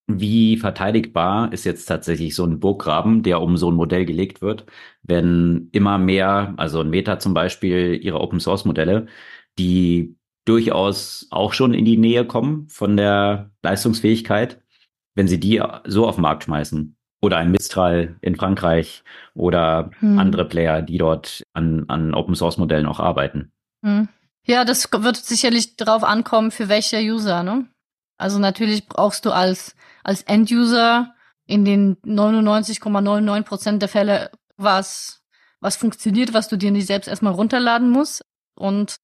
wie verteidigbar ist jetzt tatsächlich so ein Burggraben, der um so ein Modell gelegt wird, wenn immer mehr, also ein Meta zum Beispiel, ihre Open Source Modelle, die durchaus auch schon in die Nähe kommen von der Leistungsfähigkeit, wenn sie die so auf den Markt schmeißen. Oder ein Mistral in Frankreich oder hm. andere Player, die dort an, an Open Source Modellen auch arbeiten. Hm. Ja, das wird sicherlich darauf ankommen, für welche User, ne? Also natürlich brauchst du als, als End-User in den 99,99 Prozent ,99 der Fälle was, was funktioniert, was du dir nicht selbst erstmal runterladen musst. Und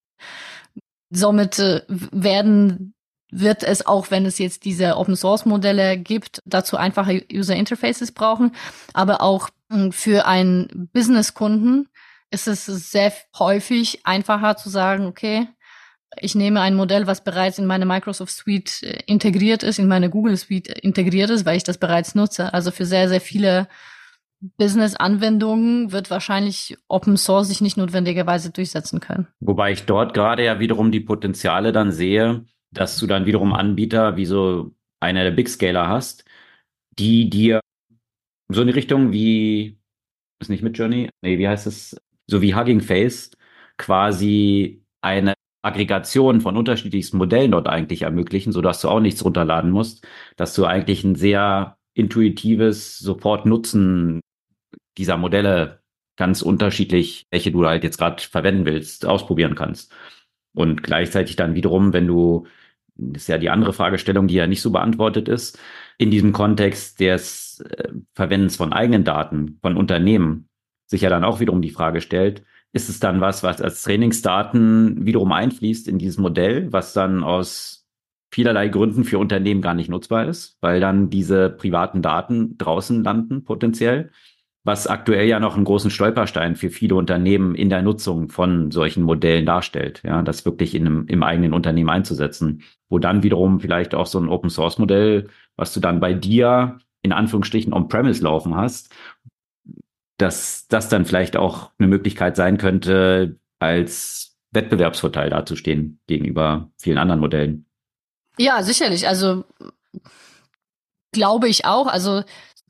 somit äh, werden wird es auch, wenn es jetzt diese Open Source Modelle gibt, dazu einfache User Interfaces brauchen. Aber auch hm, für einen Business Kunden ist es sehr häufig einfacher zu sagen, okay, ich nehme ein Modell, was bereits in meine Microsoft Suite äh, integriert ist, in meine Google Suite integriert ist, weil ich das bereits nutze. Also für sehr, sehr viele Business-Anwendungen wird wahrscheinlich Open Source sich nicht notwendigerweise durchsetzen können. Wobei ich dort gerade ja wiederum die Potenziale dann sehe, dass du dann wiederum Anbieter wie so einer der Big Scaler hast, die dir so in die Richtung wie, ist nicht mit Journey, nee, wie heißt es, so wie Hugging Face quasi eine Aggregation von unterschiedlichsten Modellen dort eigentlich ermöglichen, so dass du auch nichts runterladen musst, dass du eigentlich ein sehr intuitives Support-Nutzen dieser Modelle ganz unterschiedlich, welche du halt jetzt gerade verwenden willst, ausprobieren kannst. Und gleichzeitig dann wiederum, wenn du, ist ja die andere Fragestellung, die ja nicht so beantwortet ist, in diesem Kontext des äh, Verwendens von eigenen Daten von Unternehmen sich ja dann auch wiederum die Frage stellt, ist es dann was, was als Trainingsdaten wiederum einfließt in dieses Modell, was dann aus vielerlei Gründen für Unternehmen gar nicht nutzbar ist, weil dann diese privaten Daten draußen landen potenziell was aktuell ja noch einen großen Stolperstein für viele Unternehmen in der Nutzung von solchen Modellen darstellt, ja, das wirklich in einem, im eigenen Unternehmen einzusetzen, wo dann wiederum vielleicht auch so ein Open Source Modell, was du dann bei dir in Anführungsstrichen on-premise laufen hast, dass das dann vielleicht auch eine Möglichkeit sein könnte, als Wettbewerbsvorteil dazustehen gegenüber vielen anderen Modellen. Ja, sicherlich. Also glaube ich auch. Also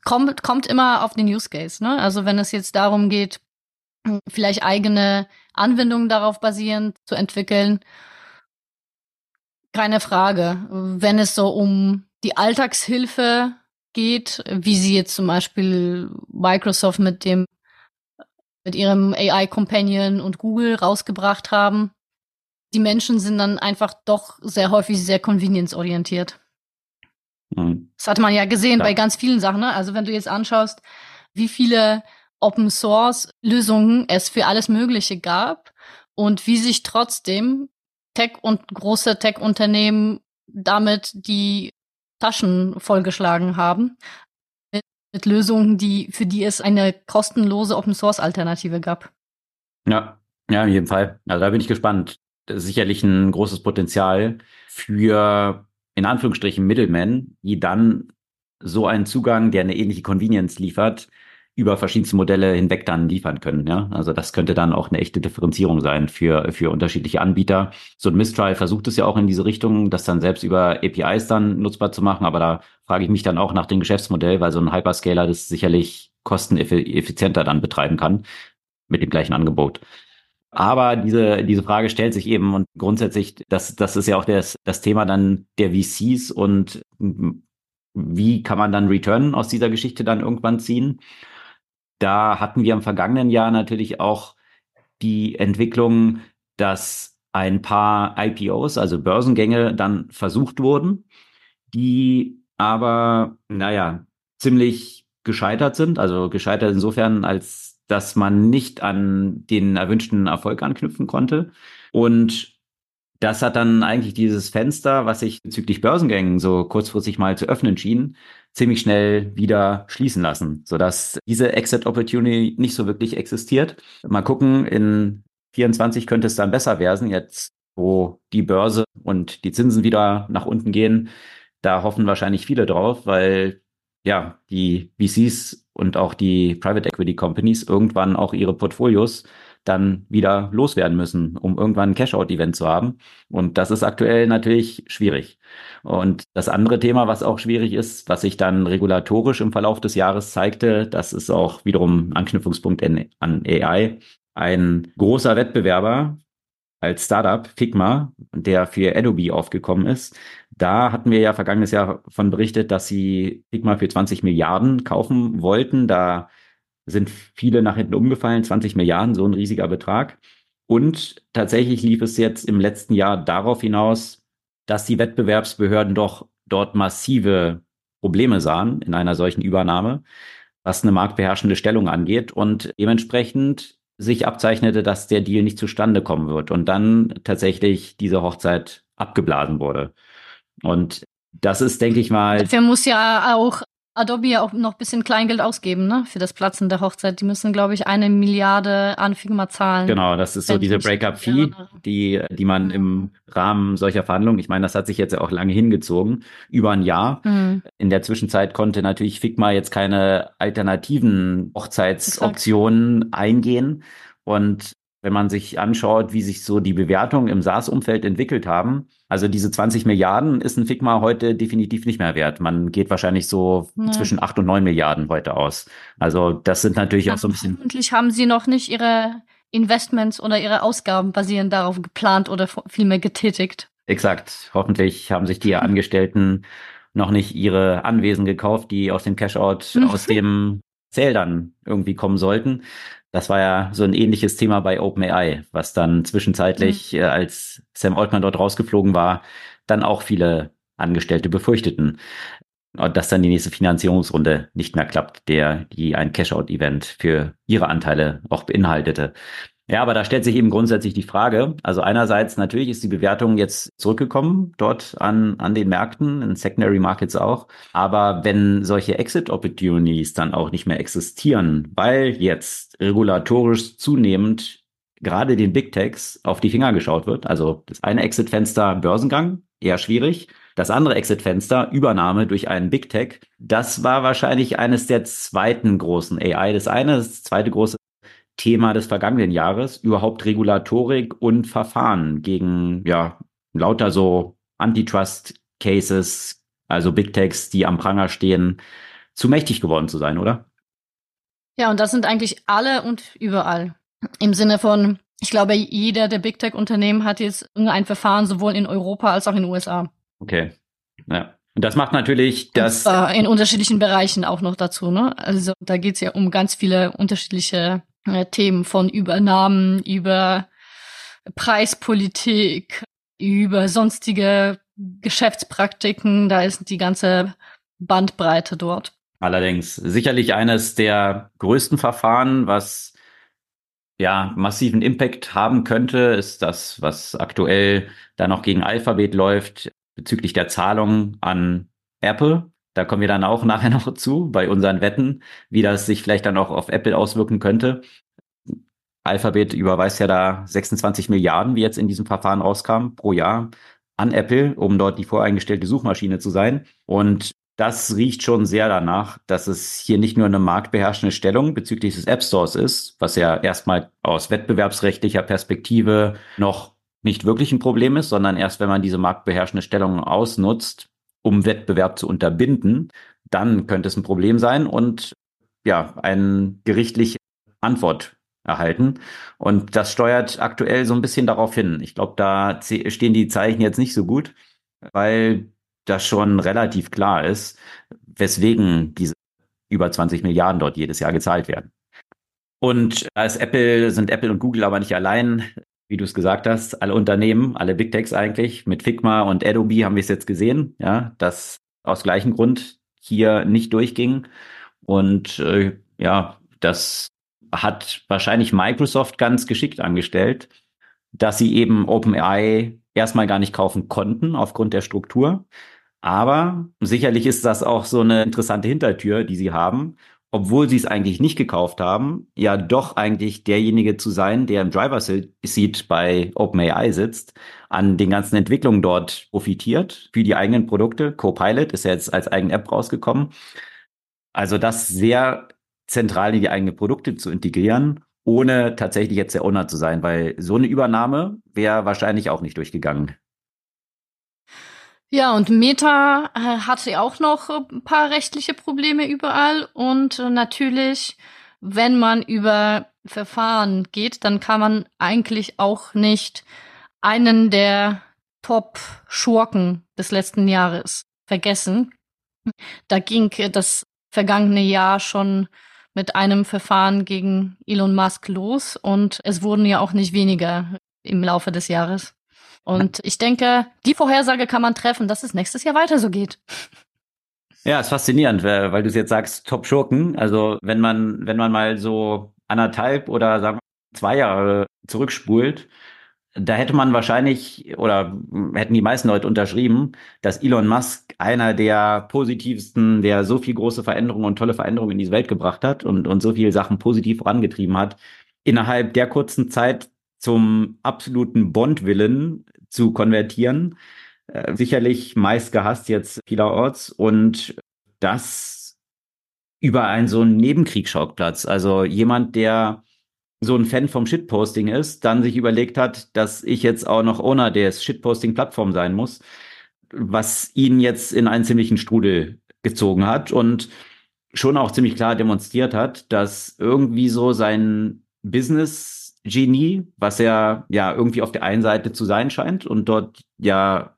kommt, kommt immer auf den Use Case. Ne? Also wenn es jetzt darum geht, vielleicht eigene Anwendungen darauf basierend zu entwickeln, keine Frage. Wenn es so um die Alltagshilfe geht, wie sie jetzt zum Beispiel Microsoft mit dem mit ihrem AI Companion und Google rausgebracht haben, die Menschen sind dann einfach doch sehr häufig sehr convenience-orientiert. Mhm. Das hat man ja gesehen ja. bei ganz vielen Sachen. Ne? Also wenn du jetzt anschaust, wie viele Open Source Lösungen es für alles Mögliche gab und wie sich trotzdem Tech und große Tech Unternehmen damit die Taschen vollgeschlagen haben mit, mit Lösungen, die für die es eine kostenlose Open Source Alternative gab. Ja, ja, in jedem Fall. Also da bin ich gespannt. Das ist sicherlich ein großes Potenzial für in Anführungsstrichen Middlemen, die dann so einen Zugang, der eine ähnliche Convenience liefert, über verschiedenste Modelle hinweg dann liefern können. Ja? Also das könnte dann auch eine echte Differenzierung sein für, für unterschiedliche Anbieter. So ein Mistral versucht es ja auch in diese Richtung, das dann selbst über APIs dann nutzbar zu machen. Aber da frage ich mich dann auch nach dem Geschäftsmodell, weil so ein Hyperscaler das sicherlich kosteneffizienter dann betreiben kann mit dem gleichen Angebot. Aber diese, diese Frage stellt sich eben und grundsätzlich, das, das ist ja auch das, das Thema dann der VCs und wie kann man dann Return aus dieser Geschichte dann irgendwann ziehen? Da hatten wir im vergangenen Jahr natürlich auch die Entwicklung, dass ein paar IPOs, also Börsengänge, dann versucht wurden, die aber, naja, ziemlich gescheitert sind. Also gescheitert insofern, als dass man nicht an den erwünschten Erfolg anknüpfen konnte. Und das hat dann eigentlich dieses Fenster, was sich bezüglich Börsengängen so kurzfristig mal zu öffnen schien, ziemlich schnell wieder schließen lassen, sodass diese Exit Opportunity nicht so wirklich existiert. Mal gucken, in 24 könnte es dann besser werden, jetzt wo die Börse und die Zinsen wieder nach unten gehen. Da hoffen wahrscheinlich viele drauf, weil ja, die VCs und auch die Private Equity Companies irgendwann auch ihre Portfolios dann wieder loswerden müssen, um irgendwann ein Cash-out-Event zu haben. Und das ist aktuell natürlich schwierig. Und das andere Thema, was auch schwierig ist, was sich dann regulatorisch im Verlauf des Jahres zeigte, das ist auch wiederum Anknüpfungspunkt an AI. Ein großer Wettbewerber als Startup, Figma, der für Adobe aufgekommen ist. Da hatten wir ja vergangenes Jahr von berichtet, dass sie Figma für 20 Milliarden kaufen wollten. Da sind viele nach hinten umgefallen, 20 Milliarden, so ein riesiger Betrag. Und tatsächlich lief es jetzt im letzten Jahr darauf hinaus, dass die Wettbewerbsbehörden doch dort massive Probleme sahen in einer solchen Übernahme, was eine marktbeherrschende Stellung angeht und dementsprechend sich abzeichnete, dass der Deal nicht zustande kommen wird und dann tatsächlich diese Hochzeit abgeblasen wurde. Und das ist, denke ich mal. Dafür muss ja auch Adobe ja auch noch ein bisschen Kleingeld ausgeben, ne, für das Platzen der Hochzeit. Die müssen, glaube ich, eine Milliarde an Figma zahlen. Genau, das ist so diese Breakup-Fee, die, die man im Rahmen solcher Verhandlungen, ich meine, das hat sich jetzt ja auch lange hingezogen, über ein Jahr. Mhm. In der Zwischenzeit konnte natürlich Figma jetzt keine alternativen Hochzeitsoptionen eingehen. Und wenn man sich anschaut, wie sich so die Bewertungen im SaaS-Umfeld entwickelt haben. Also diese 20 Milliarden ist ein Figma heute definitiv nicht mehr wert. Man geht wahrscheinlich so nee. zwischen 8 und 9 Milliarden heute aus. Also das sind natürlich ja, auch so ein bisschen. Hoffentlich haben sie noch nicht ihre Investments oder ihre Ausgaben basierend darauf geplant oder vielmehr getätigt. Exakt. Hoffentlich haben sich die Angestellten noch nicht ihre Anwesen gekauft, die aus dem Cashout aus dem Sale dann irgendwie kommen sollten. Das war ja so ein ähnliches Thema bei OpenAI, was dann zwischenzeitlich, mhm. äh, als Sam Altman dort rausgeflogen war, dann auch viele Angestellte befürchteten, dass dann die nächste Finanzierungsrunde nicht mehr klappt, der die ein Cash-out-Event für ihre Anteile auch beinhaltete. Ja, aber da stellt sich eben grundsätzlich die Frage, also einerseits natürlich ist die Bewertung jetzt zurückgekommen dort an, an den Märkten, in Secondary Markets auch. Aber wenn solche Exit Opportunities dann auch nicht mehr existieren, weil jetzt regulatorisch zunehmend gerade den Big Techs auf die Finger geschaut wird, also das eine Exit-Fenster Börsengang, eher schwierig. Das andere Exit-Fenster, Übernahme durch einen Big Tech, das war wahrscheinlich eines der zweiten großen AI. Das eine, das zweite große Thema des vergangenen Jahres, überhaupt Regulatorik und Verfahren gegen ja lauter so Antitrust-Cases, also Big Techs, die am Pranger stehen, zu mächtig geworden zu sein, oder? Ja, und das sind eigentlich alle und überall. Im Sinne von, ich glaube, jeder der Big Tech-Unternehmen hat jetzt ein Verfahren sowohl in Europa als auch in den USA. Okay. Ja. Und das macht natürlich das. in unterschiedlichen Bereichen auch noch dazu, ne? Also da geht es ja um ganz viele unterschiedliche äh, Themen von Übernahmen über Preispolitik, über sonstige Geschäftspraktiken. Da ist die ganze Bandbreite dort. Allerdings sicherlich eines der größten Verfahren, was ja massiven Impact haben könnte, ist das, was aktuell da noch gegen Alphabet läuft bezüglich der Zahlung an Apple. Da kommen wir dann auch nachher noch zu bei unseren Wetten, wie das sich vielleicht dann auch auf Apple auswirken könnte. Alphabet überweist ja da 26 Milliarden, wie jetzt in diesem Verfahren rauskam, pro Jahr an Apple, um dort die voreingestellte Suchmaschine zu sein. Und das riecht schon sehr danach, dass es hier nicht nur eine marktbeherrschende Stellung bezüglich des App Stores ist, was ja erstmal aus wettbewerbsrechtlicher Perspektive noch nicht wirklich ein Problem ist, sondern erst wenn man diese marktbeherrschende Stellung ausnutzt, um Wettbewerb zu unterbinden, dann könnte es ein Problem sein und ja, eine gerichtliche Antwort erhalten. Und das steuert aktuell so ein bisschen darauf hin. Ich glaube, da stehen die Zeichen jetzt nicht so gut, weil das schon relativ klar ist, weswegen diese über 20 Milliarden dort jedes Jahr gezahlt werden. Und als Apple sind Apple und Google aber nicht allein, wie du es gesagt hast, alle Unternehmen, alle Big Techs eigentlich, mit Figma und Adobe haben wir es jetzt gesehen, ja, dass aus gleichem Grund hier nicht durchging. Und äh, ja, das hat wahrscheinlich Microsoft ganz geschickt angestellt, dass sie eben OpenAI erstmal gar nicht kaufen konnten aufgrund der Struktur. Aber sicherlich ist das auch so eine interessante Hintertür, die sie haben, obwohl sie es eigentlich nicht gekauft haben, ja doch eigentlich derjenige zu sein, der im Driver Seat bei OpenAI sitzt, an den ganzen Entwicklungen dort profitiert für die eigenen Produkte. Copilot ist ja jetzt als eigene App rausgekommen. Also das sehr zentral in die eigenen Produkte zu integrieren, ohne tatsächlich jetzt der Owner zu sein, weil so eine Übernahme wäre wahrscheinlich auch nicht durchgegangen. Ja, und Meta äh, hatte auch noch ein paar rechtliche Probleme überall. Und äh, natürlich, wenn man über Verfahren geht, dann kann man eigentlich auch nicht einen der Top-Schurken des letzten Jahres vergessen. Da ging das vergangene Jahr schon mit einem Verfahren gegen Elon Musk los und es wurden ja auch nicht weniger im Laufe des Jahres. Und ich denke, die Vorhersage kann man treffen, dass es nächstes Jahr weiter so geht. Ja, ist faszinierend, weil du es jetzt sagst, Top-Schurken. Also wenn man, wenn man mal so anderthalb oder sagen wir zwei Jahre zurückspult, da hätte man wahrscheinlich oder hätten die meisten Leute unterschrieben, dass Elon Musk einer der positivsten, der so viel große Veränderungen und tolle Veränderungen in diese Welt gebracht hat und, und so viele Sachen positiv vorangetrieben hat, innerhalb der kurzen Zeit zum absoluten Bond-Willen zu konvertieren. Äh, sicherlich meist gehasst jetzt vielerorts und das über einen so einen Nebenkriegsschauplatz. Also jemand, der so ein Fan vom Shitposting ist, dann sich überlegt hat, dass ich jetzt auch noch Owner der Shitposting-Plattform sein muss, was ihn jetzt in einen ziemlichen Strudel gezogen hat und schon auch ziemlich klar demonstriert hat, dass irgendwie so sein Business Genie, was er ja irgendwie auf der einen Seite zu sein scheint und dort ja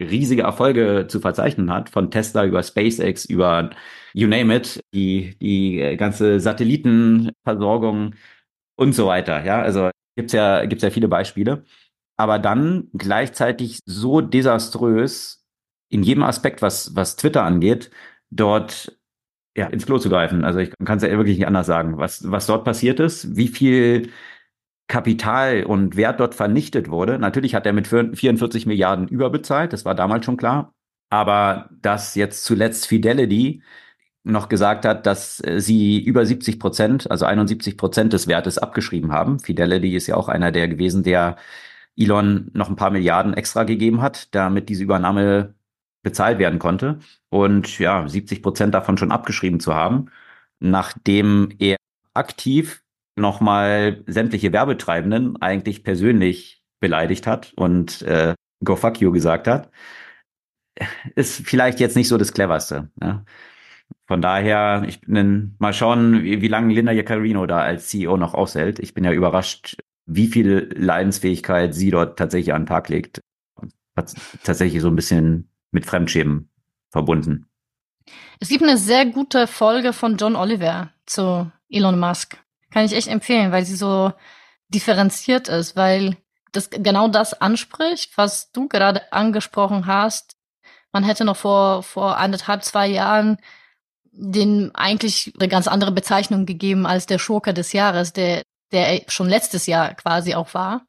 riesige Erfolge zu verzeichnen hat, von Tesla über SpaceX, über you name it, die, die ganze Satellitenversorgung und so weiter. Ja, also gibt's ja, gibt's ja viele Beispiele. Aber dann gleichzeitig so desaströs in jedem Aspekt, was, was Twitter angeht, dort ja, ins Klo zu greifen. Also ich kann es ja wirklich nicht anders sagen, was, was dort passiert ist, wie viel Kapital und Wert dort vernichtet wurde. Natürlich hat er mit 44 Milliarden überbezahlt, das war damals schon klar. Aber dass jetzt zuletzt Fidelity noch gesagt hat, dass äh, sie über 70 Prozent, also 71 Prozent des Wertes abgeschrieben haben. Fidelity ist ja auch einer der gewesen, der Elon noch ein paar Milliarden extra gegeben hat, damit diese Übernahme bezahlt werden konnte. Und ja, 70 Prozent davon schon abgeschrieben zu haben, nachdem er aktiv nochmal sämtliche Werbetreibenden eigentlich persönlich beleidigt hat und äh, go fuck you gesagt hat, ist vielleicht jetzt nicht so das cleverste. Ja. Von daher, ich bin mal schauen, wie, wie lange Linda Jaccarino da als CEO noch aushält. Ich bin ja überrascht, wie viel Leidensfähigkeit sie dort tatsächlich an den Tag legt. Hat tatsächlich so ein bisschen mit Fremdschämen verbunden. Es gibt eine sehr gute Folge von John Oliver zu Elon Musk. Kann ich echt empfehlen, weil sie so differenziert ist, weil das genau das anspricht, was du gerade angesprochen hast. Man hätte noch vor, vor anderthalb, zwei Jahren den eigentlich eine ganz andere Bezeichnung gegeben als der Schurke des Jahres, der, der schon letztes Jahr quasi auch war.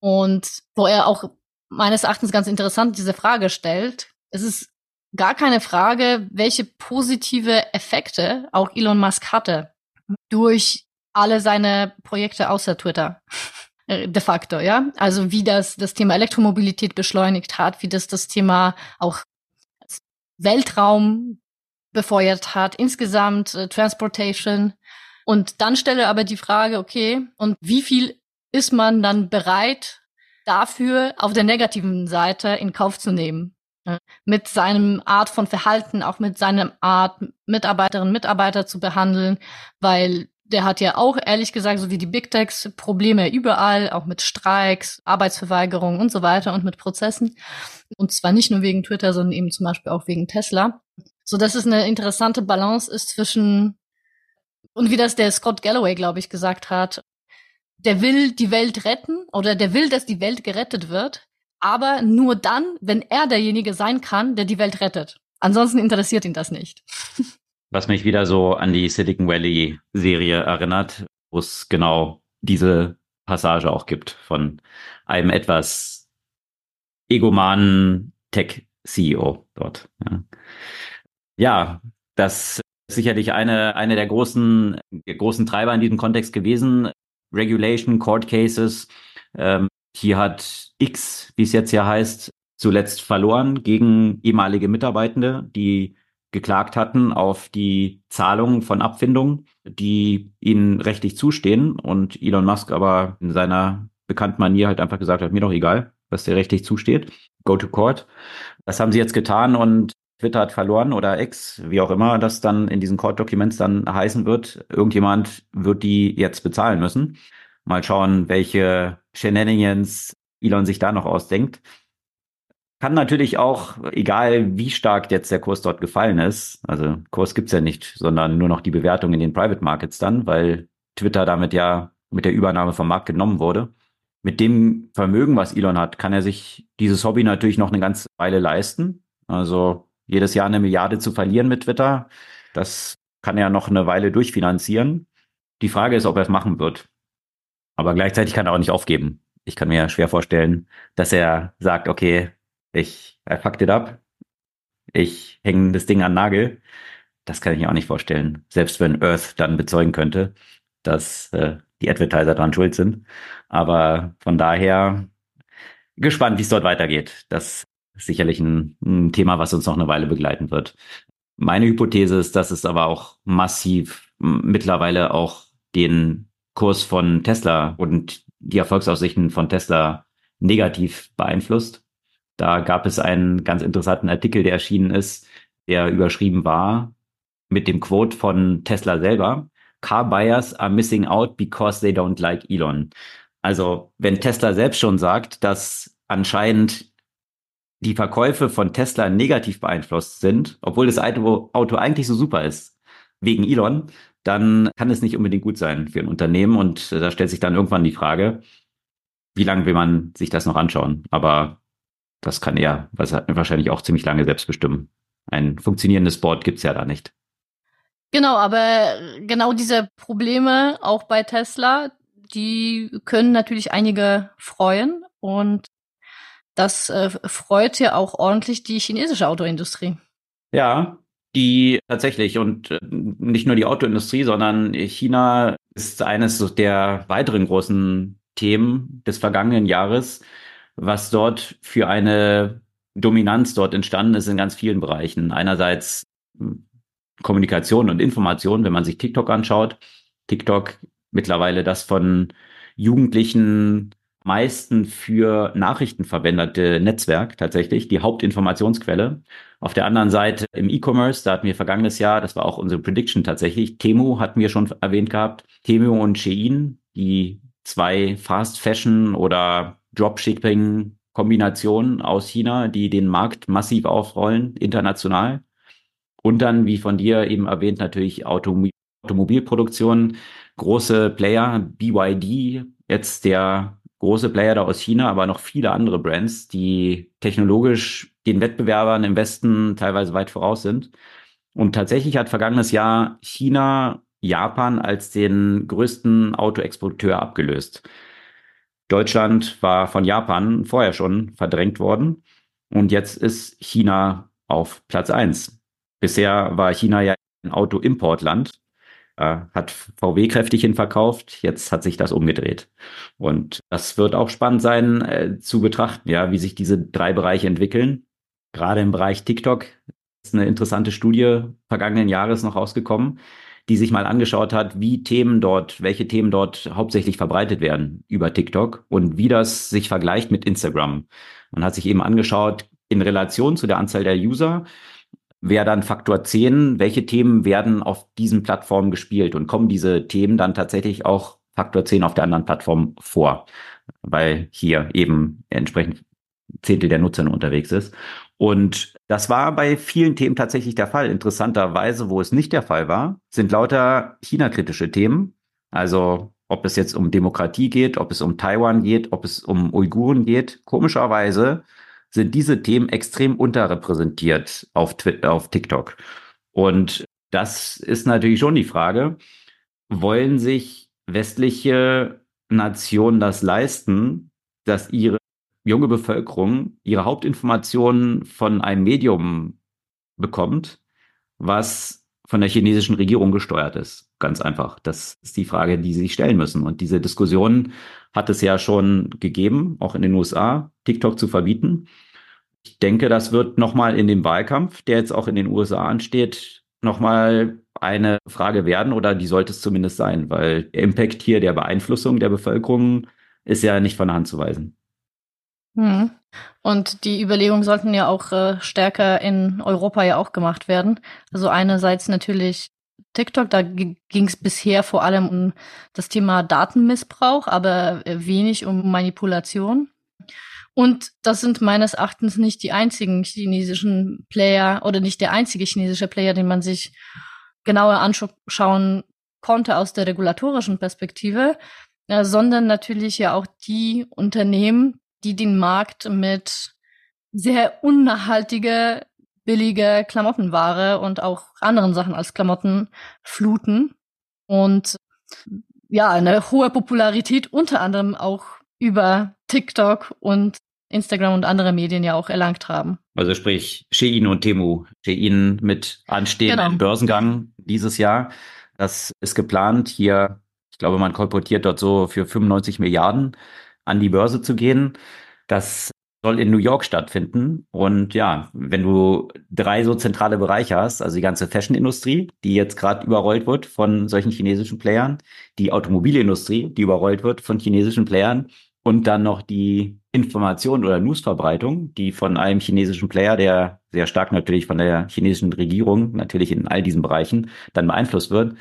Und wo er auch meines Erachtens ganz interessant diese Frage stellt. Es ist gar keine Frage, welche positive Effekte auch Elon Musk hatte durch alle seine Projekte außer Twitter. Äh, de facto, ja. Also wie das das Thema Elektromobilität beschleunigt hat, wie das das Thema auch Weltraum befeuert hat, insgesamt äh, Transportation. Und dann stelle aber die Frage, okay, und wie viel ist man dann bereit, dafür auf der negativen Seite in Kauf zu nehmen? Mit seinem Art von Verhalten, auch mit seinem Art, Mitarbeiterinnen und Mitarbeiter zu behandeln, weil der hat ja auch, ehrlich gesagt, so wie die Big Techs, Probleme überall, auch mit Streiks, Arbeitsverweigerungen und so weiter und mit Prozessen. Und zwar nicht nur wegen Twitter, sondern eben zum Beispiel auch wegen Tesla. So dass es eine interessante Balance ist zwischen, und wie das der Scott Galloway, glaube ich, gesagt hat, der will die Welt retten oder der will, dass die Welt gerettet wird, aber nur dann, wenn er derjenige sein kann, der die Welt rettet. Ansonsten interessiert ihn das nicht. Was mich wieder so an die Silicon Valley Serie erinnert, wo es genau diese Passage auch gibt von einem etwas egomanen Tech-CEO dort. Ja. ja, das ist sicherlich eine, eine der großen, großen Treiber in diesem Kontext gewesen. Regulation, Court Cases. Ähm, hier hat X, wie es jetzt ja heißt, zuletzt verloren gegen ehemalige Mitarbeitende, die geklagt hatten auf die Zahlungen von Abfindungen, die ihnen rechtlich zustehen und Elon Musk aber in seiner bekannten Manier halt einfach gesagt hat, mir doch egal, was dir rechtlich zusteht, go to court. Das haben sie jetzt getan und Twitter hat verloren oder X, wie auch immer das dann in diesen Court-Documents dann heißen wird. Irgendjemand wird die jetzt bezahlen müssen. Mal schauen, welche Shenanigans Elon sich da noch ausdenkt kann natürlich auch, egal wie stark jetzt der Kurs dort gefallen ist, also Kurs gibt's ja nicht, sondern nur noch die Bewertung in den Private Markets dann, weil Twitter damit ja mit der Übernahme vom Markt genommen wurde. Mit dem Vermögen, was Elon hat, kann er sich dieses Hobby natürlich noch eine ganze Weile leisten. Also jedes Jahr eine Milliarde zu verlieren mit Twitter, das kann er noch eine Weile durchfinanzieren. Die Frage ist, ob er es machen wird. Aber gleichzeitig kann er auch nicht aufgeben. Ich kann mir schwer vorstellen, dass er sagt, okay, ich I fucked it up, ich hänge das Ding an Nagel. Das kann ich mir auch nicht vorstellen. Selbst wenn Earth dann bezeugen könnte, dass äh, die Advertiser dran schuld sind. Aber von daher gespannt, wie es dort weitergeht. Das ist sicherlich ein, ein Thema, was uns noch eine Weile begleiten wird. Meine Hypothese ist, dass es aber auch massiv mittlerweile auch den Kurs von Tesla und die Erfolgsaussichten von Tesla negativ beeinflusst. Da gab es einen ganz interessanten Artikel, der erschienen ist, der überschrieben war mit dem Quote von Tesla selber. Car buyers are missing out because they don't like Elon. Also wenn Tesla selbst schon sagt, dass anscheinend die Verkäufe von Tesla negativ beeinflusst sind, obwohl das Auto, eigentlich so super ist, wegen Elon, dann kann es nicht unbedingt gut sein für ein Unternehmen. Und da stellt sich dann irgendwann die Frage, wie lange will man sich das noch anschauen? Aber das kann er wahrscheinlich auch ziemlich lange selbst bestimmen. Ein funktionierendes Board gibt's ja da nicht. Genau, aber genau diese Probleme auch bei Tesla, die können natürlich einige freuen und das äh, freut ja auch ordentlich die chinesische Autoindustrie. Ja, die tatsächlich und äh, nicht nur die Autoindustrie, sondern China ist eines der weiteren großen Themen des vergangenen Jahres was dort für eine Dominanz dort entstanden ist in ganz vielen Bereichen. Einerseits hm, Kommunikation und Information, wenn man sich TikTok anschaut. TikTok mittlerweile das von Jugendlichen meisten für Nachrichten verwendete Netzwerk tatsächlich, die Hauptinformationsquelle. Auf der anderen Seite im E-Commerce, da hatten wir vergangenes Jahr, das war auch unsere Prediction tatsächlich, Temu hatten wir schon erwähnt gehabt, Temu und Shein, die zwei Fast Fashion oder Dropshipping-Kombinationen aus China, die den Markt massiv aufrollen, international. Und dann, wie von dir eben erwähnt, natürlich Automobil Automobilproduktion, große Player, BYD, jetzt der große Player da aus China, aber noch viele andere Brands, die technologisch den Wettbewerbern im Westen teilweise weit voraus sind. Und tatsächlich hat vergangenes Jahr China Japan als den größten Autoexporteur abgelöst. Deutschland war von Japan vorher schon verdrängt worden und jetzt ist China auf Platz eins. Bisher war China ja ein Autoimportland, äh, hat VW kräftig hinverkauft, jetzt hat sich das umgedreht. Und das wird auch spannend sein äh, zu betrachten, ja, wie sich diese drei Bereiche entwickeln. Gerade im Bereich TikTok ist eine interessante Studie vergangenen Jahres noch rausgekommen, die sich mal angeschaut hat, wie Themen dort, welche Themen dort hauptsächlich verbreitet werden über TikTok und wie das sich vergleicht mit Instagram. Man hat sich eben angeschaut, in Relation zu der Anzahl der User, wäre dann Faktor 10, welche Themen werden auf diesen Plattformen gespielt und kommen diese Themen dann tatsächlich auch Faktor 10 auf der anderen Plattform vor, weil hier eben entsprechend Zehntel der Nutzer unterwegs ist. Und das war bei vielen Themen tatsächlich der Fall. Interessanterweise, wo es nicht der Fall war, sind lauter China-kritische Themen. Also ob es jetzt um Demokratie geht, ob es um Taiwan geht, ob es um Uiguren geht. Komischerweise sind diese Themen extrem unterrepräsentiert auf, Twitter, auf TikTok. Und das ist natürlich schon die Frage, wollen sich westliche Nationen das leisten, dass ihre junge Bevölkerung ihre Hauptinformationen von einem Medium bekommt, was von der chinesischen Regierung gesteuert ist. Ganz einfach. Das ist die Frage, die sie sich stellen müssen. Und diese Diskussion hat es ja schon gegeben, auch in den USA, TikTok zu verbieten. Ich denke, das wird nochmal in dem Wahlkampf, der jetzt auch in den USA ansteht, nochmal eine Frage werden oder die sollte es zumindest sein, weil der Impact hier der Beeinflussung der Bevölkerung ist ja nicht von der Hand zu weisen. Hm. Und die Überlegungen sollten ja auch äh, stärker in Europa ja auch gemacht werden. Also einerseits natürlich TikTok, da ging es bisher vor allem um das Thema Datenmissbrauch, aber wenig um Manipulation. Und das sind meines Erachtens nicht die einzigen chinesischen Player oder nicht der einzige chinesische Player, den man sich genauer anschauen konnte aus der regulatorischen Perspektive, äh, sondern natürlich ja auch die Unternehmen, die den Markt mit sehr unnachhaltiger, billiger Klamottenware und auch anderen Sachen als Klamotten fluten. Und ja, eine hohe Popularität unter anderem auch über TikTok und Instagram und andere Medien ja auch erlangt haben. Also sprich Shein und Temu. Shein mit anstehendem genau. Börsengang dieses Jahr. Das ist geplant, hier, ich glaube, man kolportiert dort so für 95 Milliarden an die Börse zu gehen. Das soll in New York stattfinden. Und ja, wenn du drei so zentrale Bereiche hast, also die ganze Fashion-Industrie, die jetzt gerade überrollt wird von solchen chinesischen Playern, die Automobilindustrie, die überrollt wird von chinesischen Playern und dann noch die Information oder Newsverbreitung, die von einem chinesischen Player, der sehr stark natürlich von der chinesischen Regierung natürlich in all diesen Bereichen dann beeinflusst wird,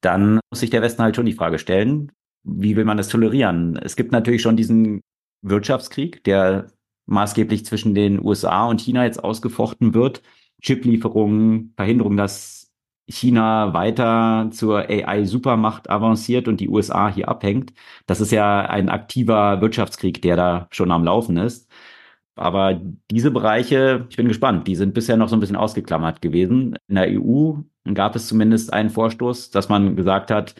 dann muss sich der Westen halt schon die Frage stellen, wie will man das tolerieren? Es gibt natürlich schon diesen Wirtschaftskrieg, der maßgeblich zwischen den USA und China jetzt ausgefochten wird. Chiplieferungen, Verhinderung, dass China weiter zur AI-Supermacht avanciert und die USA hier abhängt. Das ist ja ein aktiver Wirtschaftskrieg, der da schon am Laufen ist. Aber diese Bereiche, ich bin gespannt, die sind bisher noch so ein bisschen ausgeklammert gewesen. In der EU gab es zumindest einen Vorstoß, dass man gesagt hat,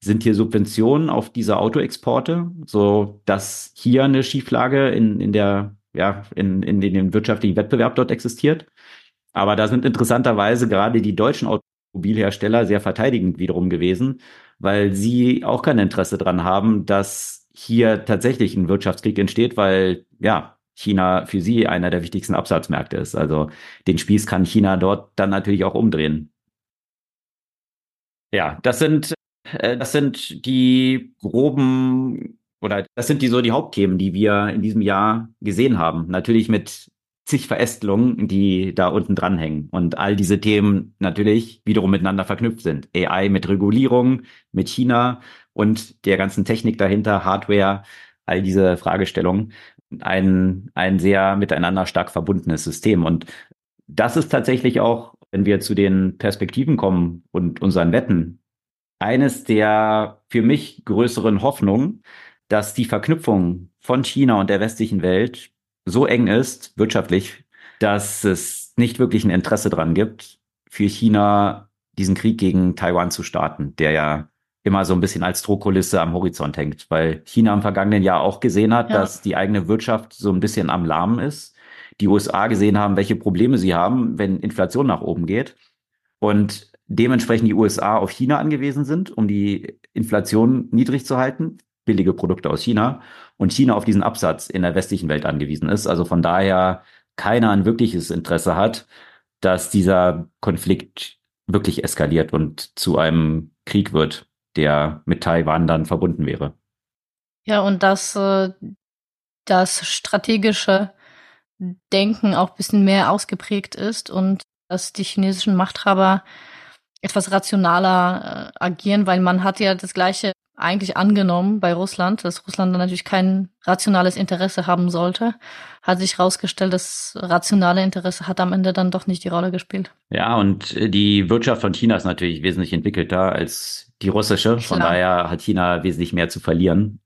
sind hier Subventionen auf diese Autoexporte, so dass hier eine Schieflage in, in der, ja, in, in, in dem wirtschaftlichen Wettbewerb dort existiert. Aber da sind interessanterweise gerade die deutschen Automobilhersteller sehr verteidigend wiederum gewesen, weil sie auch kein Interesse dran haben, dass hier tatsächlich ein Wirtschaftskrieg entsteht, weil ja, China für sie einer der wichtigsten Absatzmärkte ist. Also den Spieß kann China dort dann natürlich auch umdrehen. Ja, das sind äh, das sind die groben oder das sind die so die Hauptthemen, die wir in diesem Jahr gesehen haben. Natürlich mit zig Verästelungen, die da unten dranhängen. Und all diese Themen natürlich wiederum miteinander verknüpft sind. AI mit Regulierung, mit China und der ganzen Technik dahinter, Hardware, all diese Fragestellungen. Ein, ein sehr miteinander stark verbundenes System. Und das ist tatsächlich auch, wenn wir zu den Perspektiven kommen und unseren Wetten, eines der für mich größeren Hoffnungen, dass die Verknüpfung von China und der westlichen Welt so eng ist, wirtschaftlich, dass es nicht wirklich ein Interesse dran gibt, für China diesen Krieg gegen Taiwan zu starten, der ja immer so ein bisschen als Drohkulisse am Horizont hängt, weil China im vergangenen Jahr auch gesehen hat, ja. dass die eigene Wirtschaft so ein bisschen am Lahmen ist. Die USA gesehen haben, welche Probleme sie haben, wenn Inflation nach oben geht. Und dementsprechend die USA auf China angewiesen sind, um die Inflation niedrig zu halten, billige Produkte aus China, und China auf diesen Absatz in der westlichen Welt angewiesen ist. Also von daher keiner ein wirkliches Interesse hat, dass dieser Konflikt wirklich eskaliert und zu einem Krieg wird, der mit Taiwan dann verbunden wäre. Ja, und dass äh, das strategische Denken auch ein bisschen mehr ausgeprägt ist und dass die chinesischen Machthaber etwas rationaler äh, agieren, weil man hat ja das gleiche eigentlich angenommen bei Russland, dass Russland dann natürlich kein rationales Interesse haben sollte, hat sich herausgestellt, das rationale Interesse hat am Ende dann doch nicht die Rolle gespielt. Ja, und die Wirtschaft von China ist natürlich wesentlich entwickelter als die russische. Von Klar. daher hat China wesentlich mehr zu verlieren.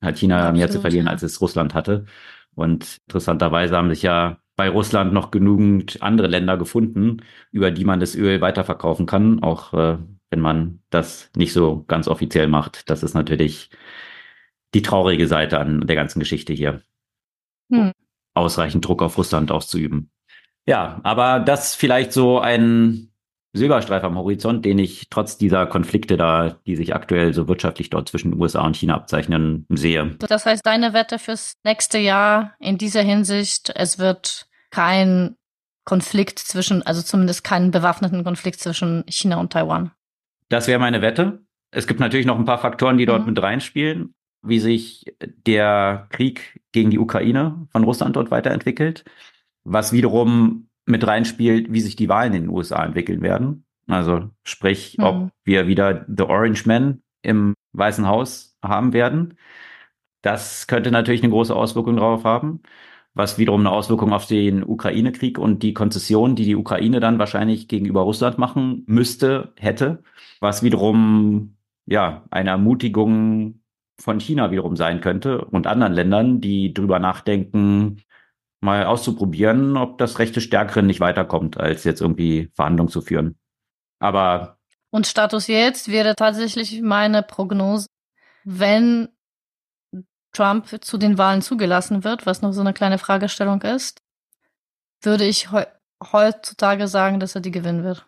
Hat China Absolut, mehr zu verlieren, ja. als es Russland hatte. Und interessanterweise haben sich ja bei Russland noch genügend andere Länder gefunden, über die man das Öl weiterverkaufen kann, auch äh, wenn man das nicht so ganz offiziell macht. Das ist natürlich die traurige Seite an der ganzen Geschichte hier. Hm. Ausreichend Druck auf Russland auszuüben. Ja, aber das vielleicht so ein Silberstreif am Horizont, den ich trotz dieser Konflikte da, die sich aktuell so wirtschaftlich dort zwischen USA und China abzeichnen, sehe. Das heißt, deine Wette fürs nächste Jahr in dieser Hinsicht, es wird kein Konflikt zwischen, also zumindest keinen bewaffneten Konflikt zwischen China und Taiwan. Das wäre meine Wette. Es gibt natürlich noch ein paar Faktoren, die dort mhm. mit reinspielen, wie sich der Krieg gegen die Ukraine von Russland dort weiterentwickelt, was wiederum mit reinspielt, wie sich die Wahlen in den USA entwickeln werden. Also sprich, mhm. ob wir wieder The Orange Man im Weißen Haus haben werden. Das könnte natürlich eine große Auswirkung darauf haben was wiederum eine Auswirkung auf den Ukraine-Krieg und die Konzession, die die Ukraine dann wahrscheinlich gegenüber Russland machen müsste, hätte, was wiederum ja eine Ermutigung von China wiederum sein könnte und anderen Ländern, die drüber nachdenken, mal auszuprobieren, ob das rechte Stärkere nicht weiterkommt, als jetzt irgendwie Verhandlungen zu führen. Aber und Status jetzt wäre tatsächlich meine Prognose, wenn Trump zu den Wahlen zugelassen wird, was noch so eine kleine Fragestellung ist, würde ich he heutzutage sagen, dass er die gewinnen wird.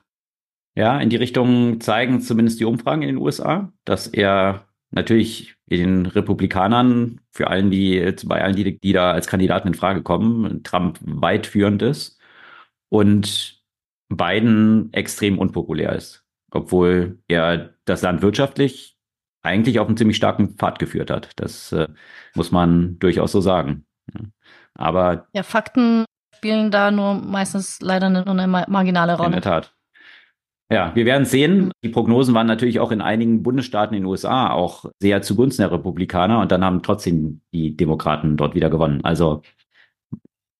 Ja, in die Richtung zeigen zumindest die Umfragen in den USA, dass er natürlich den Republikanern, für allen, die, bei allen, die, die da als Kandidaten in Frage kommen, Trump weit führend ist und Biden extrem unpopulär ist. Obwohl er das Land wirtschaftlich eigentlich auf einen ziemlich starken Pfad geführt hat. Das äh, muss man durchaus so sagen. Aber ja, Fakten spielen da nur meistens leider nur eine marginale Rolle. In der Tat. Ja, wir werden sehen. Die Prognosen waren natürlich auch in einigen Bundesstaaten in den USA auch sehr zugunsten der Republikaner und dann haben trotzdem die Demokraten dort wieder gewonnen. Also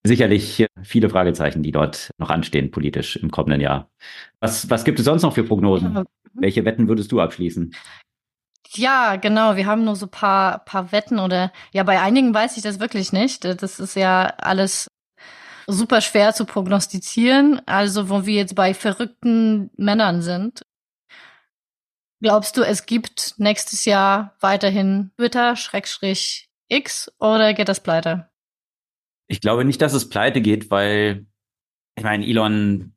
sicherlich viele Fragezeichen, die dort noch anstehen politisch im kommenden Jahr. Was, was gibt es sonst noch für Prognosen? Ja. Welche Wetten würdest du abschließen? Ja, genau. Wir haben nur so paar, paar Wetten oder ja, bei einigen weiß ich das wirklich nicht. Das ist ja alles super schwer zu prognostizieren. Also, wo wir jetzt bei verrückten Männern sind. Glaubst du, es gibt nächstes Jahr weiterhin Twitter, Schrägstrich X oder geht das pleite? Ich glaube nicht, dass es pleite geht, weil ich meine, Elon,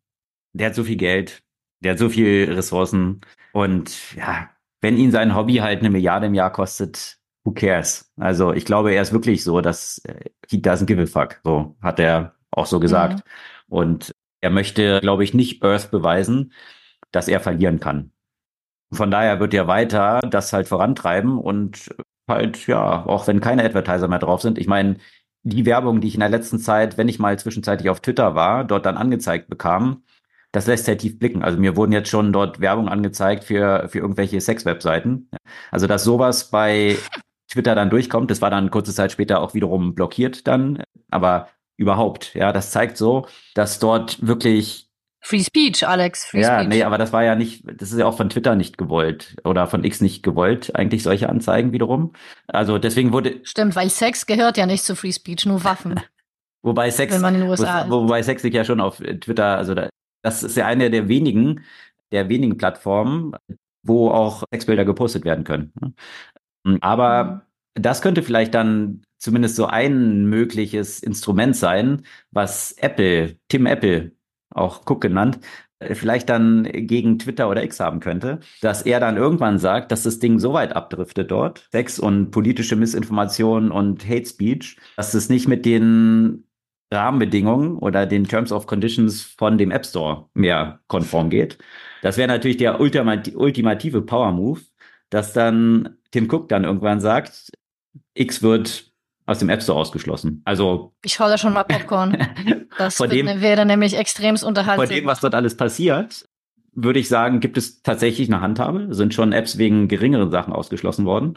der hat so viel Geld, der hat so viel Ressourcen und ja, wenn ihn sein Hobby halt eine Milliarde im Jahr kostet, who cares? Also ich glaube, er ist wirklich so, dass äh, he doesn't give a fuck. So hat er auch so gesagt. Mhm. Und er möchte, glaube ich, nicht Earth beweisen, dass er verlieren kann. Von daher wird er weiter das halt vorantreiben und halt, ja, auch wenn keine Advertiser mehr drauf sind. Ich meine, die Werbung, die ich in der letzten Zeit, wenn ich mal zwischenzeitlich auf Twitter war, dort dann angezeigt bekam, das lässt sehr tief blicken. Also mir wurden jetzt schon dort Werbung angezeigt für, für irgendwelche Sex-Webseiten. Also dass sowas bei Twitter dann durchkommt, das war dann kurze Zeit später auch wiederum blockiert dann, aber überhaupt, ja, das zeigt so, dass dort wirklich Free Speech, Alex. Free ja, Speech. nee, aber das war ja nicht, das ist ja auch von Twitter nicht gewollt oder von X nicht gewollt, eigentlich solche Anzeigen wiederum. Also deswegen wurde. Stimmt, weil Sex gehört ja nicht zu Free Speech, nur Waffen. wobei Sex, Wenn man in den USA wo, wobei Sex sich ja schon auf Twitter, also da, das ist ja eine der wenigen, der wenigen Plattformen, wo auch Sexbilder gepostet werden können. Ne? Aber mhm. das könnte vielleicht dann zumindest so ein mögliches Instrument sein, was Apple, Tim Apple, auch Cook genannt, vielleicht dann gegen Twitter oder X haben könnte, dass er dann irgendwann sagt, dass das Ding so weit abdriftet dort, Sex und politische Missinformation und Hate Speech, dass es nicht mit den Rahmenbedingungen oder den Terms of Conditions von dem App Store mehr konform geht. Das wäre natürlich der ultimative Power Move, dass dann Tim Cook dann irgendwann sagt, X wird aus dem App Store ausgeschlossen. Also ich hole schon mal Popcorn. Das dem, wäre nämlich extremst unterhaltsam. Von dem, was dort alles passiert, würde ich sagen, gibt es tatsächlich eine Handhabe. Sind schon Apps wegen geringeren Sachen ausgeschlossen worden.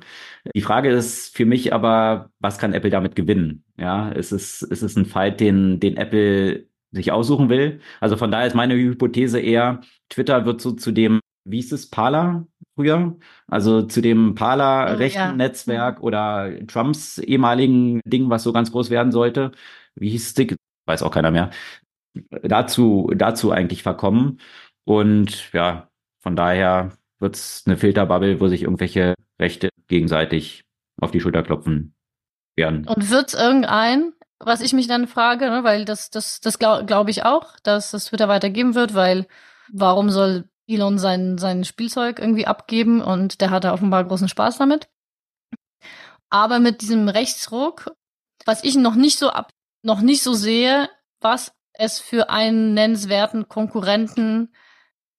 Die Frage ist für mich aber, was kann Apple damit gewinnen? Ja, ist es, ist es ein Fight, den, den Apple sich aussuchen will? Also von daher ist meine Hypothese eher, Twitter wird so zu dem, wie hieß es, Parler früher? Also zu dem Parler-rechten oh, ja. Netzwerk oder Trumps ehemaligen Ding, was so ganz groß werden sollte. Wie hieß es? Weiß auch keiner mehr. Dazu, dazu eigentlich verkommen. Und ja, von daher wird es eine Filterbubble, wo sich irgendwelche Rechte gegenseitig auf die Schulter klopfen werden. Und wird es irgendein, was ich mich dann frage, ne, weil das, das, das glaube glaub ich auch, dass das Twitter weitergeben wird, weil warum soll Elon sein, sein Spielzeug irgendwie abgeben und der hatte offenbar großen Spaß damit. Aber mit diesem Rechtsruck, was ich noch nicht so ab, noch nicht so sehe, was es für einen nennenswerten Konkurrenten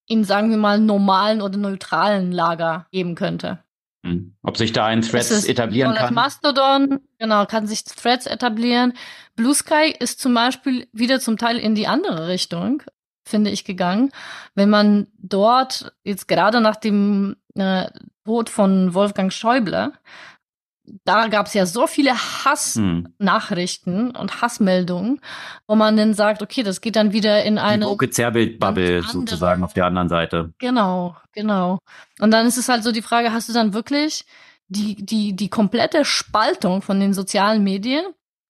in, sagen wir mal, normalen oder neutralen Lager geben könnte. Hm. Ob sich da ein Threads etablieren kann? Mastodon, genau, kann sich Threads etablieren. Blue Sky ist zum Beispiel wieder zum Teil in die andere Richtung, finde ich, gegangen. Wenn man dort jetzt gerade nach dem äh, Tod von Wolfgang Schäuble da gab es ja so viele Hassnachrichten hm. und Hassmeldungen, wo man dann sagt, okay, das geht dann wieder in eine Die Zerrbild-Bubble sozusagen auf der anderen Seite. Genau, genau. Und dann ist es halt so die Frage, hast du dann wirklich die, die, die komplette Spaltung von den sozialen Medien,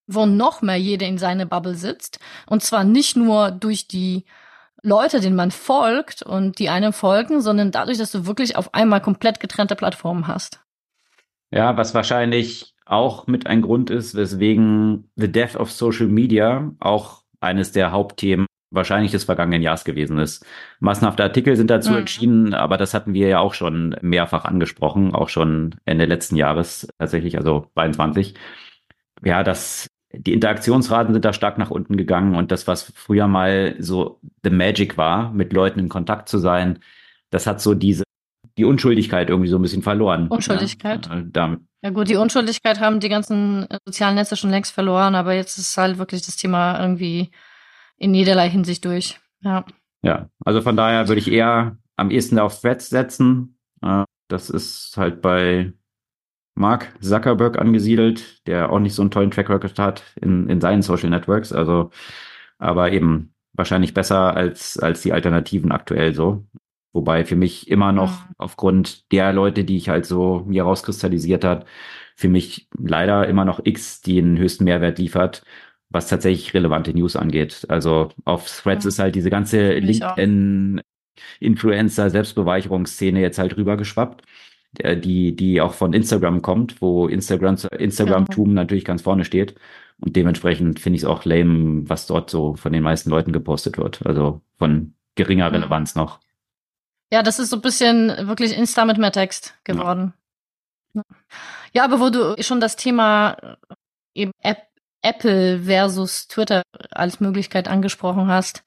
wo noch mehr jeder in seine Bubble sitzt, und zwar nicht nur durch die Leute, denen man folgt und die einem folgen, sondern dadurch, dass du wirklich auf einmal komplett getrennte Plattformen hast. Ja, was wahrscheinlich auch mit ein Grund ist, weswegen The Death of Social Media auch eines der Hauptthemen wahrscheinlich des vergangenen Jahres gewesen ist. Massenhafte Artikel sind dazu mhm. entschieden, aber das hatten wir ja auch schon mehrfach angesprochen, auch schon Ende letzten Jahres tatsächlich, also 22. Ja, das, die Interaktionsraten sind da stark nach unten gegangen und das, was früher mal so the magic war, mit Leuten in Kontakt zu sein, das hat so diese die Unschuldigkeit irgendwie so ein bisschen verloren. Unschuldigkeit. Ja, damit. ja gut, die Unschuldigkeit haben die ganzen äh, sozialen Netze schon längst verloren, aber jetzt ist halt wirklich das Thema irgendwie in jederlei Hinsicht durch. Ja. Ja, also von daher würde ich eher am ehesten auf Threads setzen. Das ist halt bei Mark Zuckerberg angesiedelt, der auch nicht so einen tollen Track Record hat in, in seinen Social Networks. Also, aber eben wahrscheinlich besser als, als die Alternativen aktuell so. Wobei für mich immer noch mhm. aufgrund der Leute, die ich halt so mir rauskristallisiert hat, für mich leider immer noch X den höchsten Mehrwert liefert, was tatsächlich relevante News angeht. Also auf Threads mhm. ist halt diese ganze LinkedIn Influencer Selbstbeweicherungsszene jetzt halt rübergeschwappt, die die auch von Instagram kommt, wo Instagram genau. natürlich ganz vorne steht. Und dementsprechend finde ich es auch lame, was dort so von den meisten Leuten gepostet wird. Also von geringer mhm. Relevanz noch. Ja, das ist so ein bisschen wirklich Insta mit mehr Text geworden. Ja, ja aber wo du schon das Thema äh, eben App, Apple versus Twitter als Möglichkeit angesprochen hast,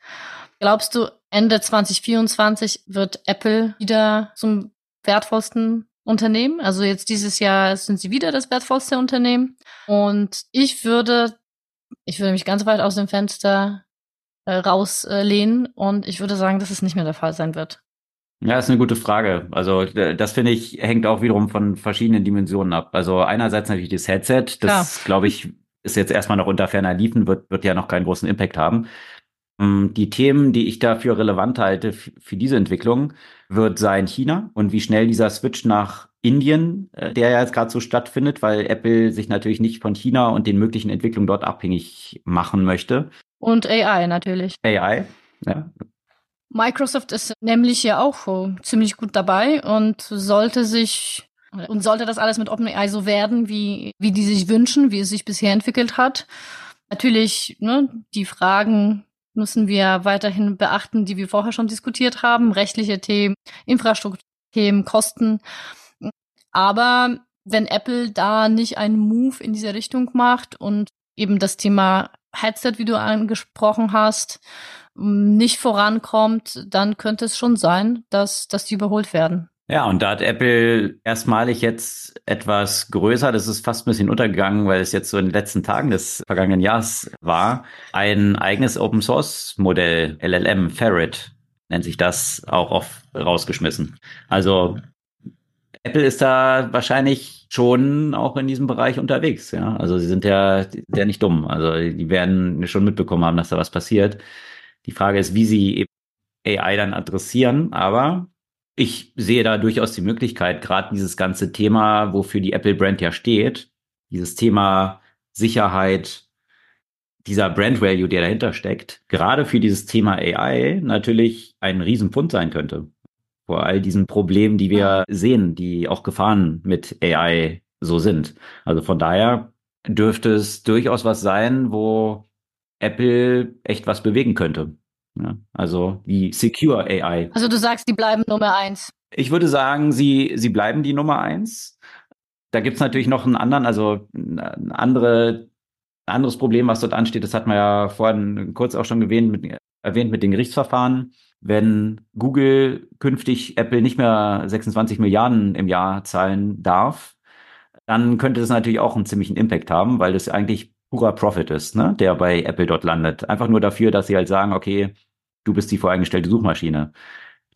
glaubst du, Ende 2024 wird Apple wieder zum wertvollsten Unternehmen? Also jetzt dieses Jahr sind sie wieder das wertvollste Unternehmen. Und ich würde, ich würde mich ganz weit aus dem Fenster äh, rauslehnen und ich würde sagen, dass es nicht mehr der Fall sein wird. Ja, ist eine gute Frage. Also das finde ich hängt auch wiederum von verschiedenen Dimensionen ab. Also einerseits natürlich das Headset, das glaube ich ist jetzt erstmal noch unter ferner Liefen, wird wird ja noch keinen großen Impact haben. Ähm, die Themen, die ich dafür relevant halte für diese Entwicklung, wird sein China und wie schnell dieser Switch nach Indien, äh, der ja jetzt gerade so stattfindet, weil Apple sich natürlich nicht von China und den möglichen Entwicklungen dort abhängig machen möchte. Und AI natürlich. AI, ja. Microsoft ist nämlich ja auch ziemlich gut dabei und sollte sich und sollte das alles mit OpenAI so werden, wie, wie die sich wünschen, wie es sich bisher entwickelt hat. Natürlich, ne, die Fragen müssen wir weiterhin beachten, die wir vorher schon diskutiert haben. Rechtliche Themen, Infrastrukturthemen, Kosten. Aber wenn Apple da nicht einen Move in diese Richtung macht und eben das Thema Headset, wie du angesprochen hast, nicht vorankommt, dann könnte es schon sein, dass, dass die überholt werden. Ja, und da hat Apple erstmalig jetzt etwas größer, das ist fast ein bisschen untergegangen, weil es jetzt so in den letzten Tagen des vergangenen Jahres war, ein eigenes Open Source Modell, LLM, Ferret nennt sich das, auch auf, rausgeschmissen. Also Apple ist da wahrscheinlich schon auch in diesem Bereich unterwegs, ja. Also sie sind ja, ja nicht dumm. Also die werden schon mitbekommen haben, dass da was passiert. Die Frage ist, wie sie AI dann adressieren, aber ich sehe da durchaus die Möglichkeit, gerade dieses ganze Thema, wofür die Apple-Brand ja steht, dieses Thema Sicherheit, dieser Brand Value, der dahinter steckt, gerade für dieses Thema AI natürlich ein Riesenpfund sein könnte. Vor all diesen Problemen, die wir sehen, die auch Gefahren mit AI so sind. Also von daher dürfte es durchaus was sein, wo Apple echt was bewegen könnte. Ja, also die Secure AI. Also du sagst, die bleiben Nummer eins. Ich würde sagen, sie, sie bleiben die Nummer eins. Da gibt's natürlich noch einen anderen, also ein andere, anderes Problem, was dort ansteht. Das hat man ja vorhin kurz auch schon erwähnt mit, erwähnt mit den Gerichtsverfahren. Wenn Google künftig Apple nicht mehr 26 Milliarden im Jahr zahlen darf, dann könnte das natürlich auch einen ziemlichen Impact haben, weil das eigentlich purer Profit ist, ne, der bei Apple dort landet. Einfach nur dafür, dass sie halt sagen, okay, du bist die voreingestellte Suchmaschine.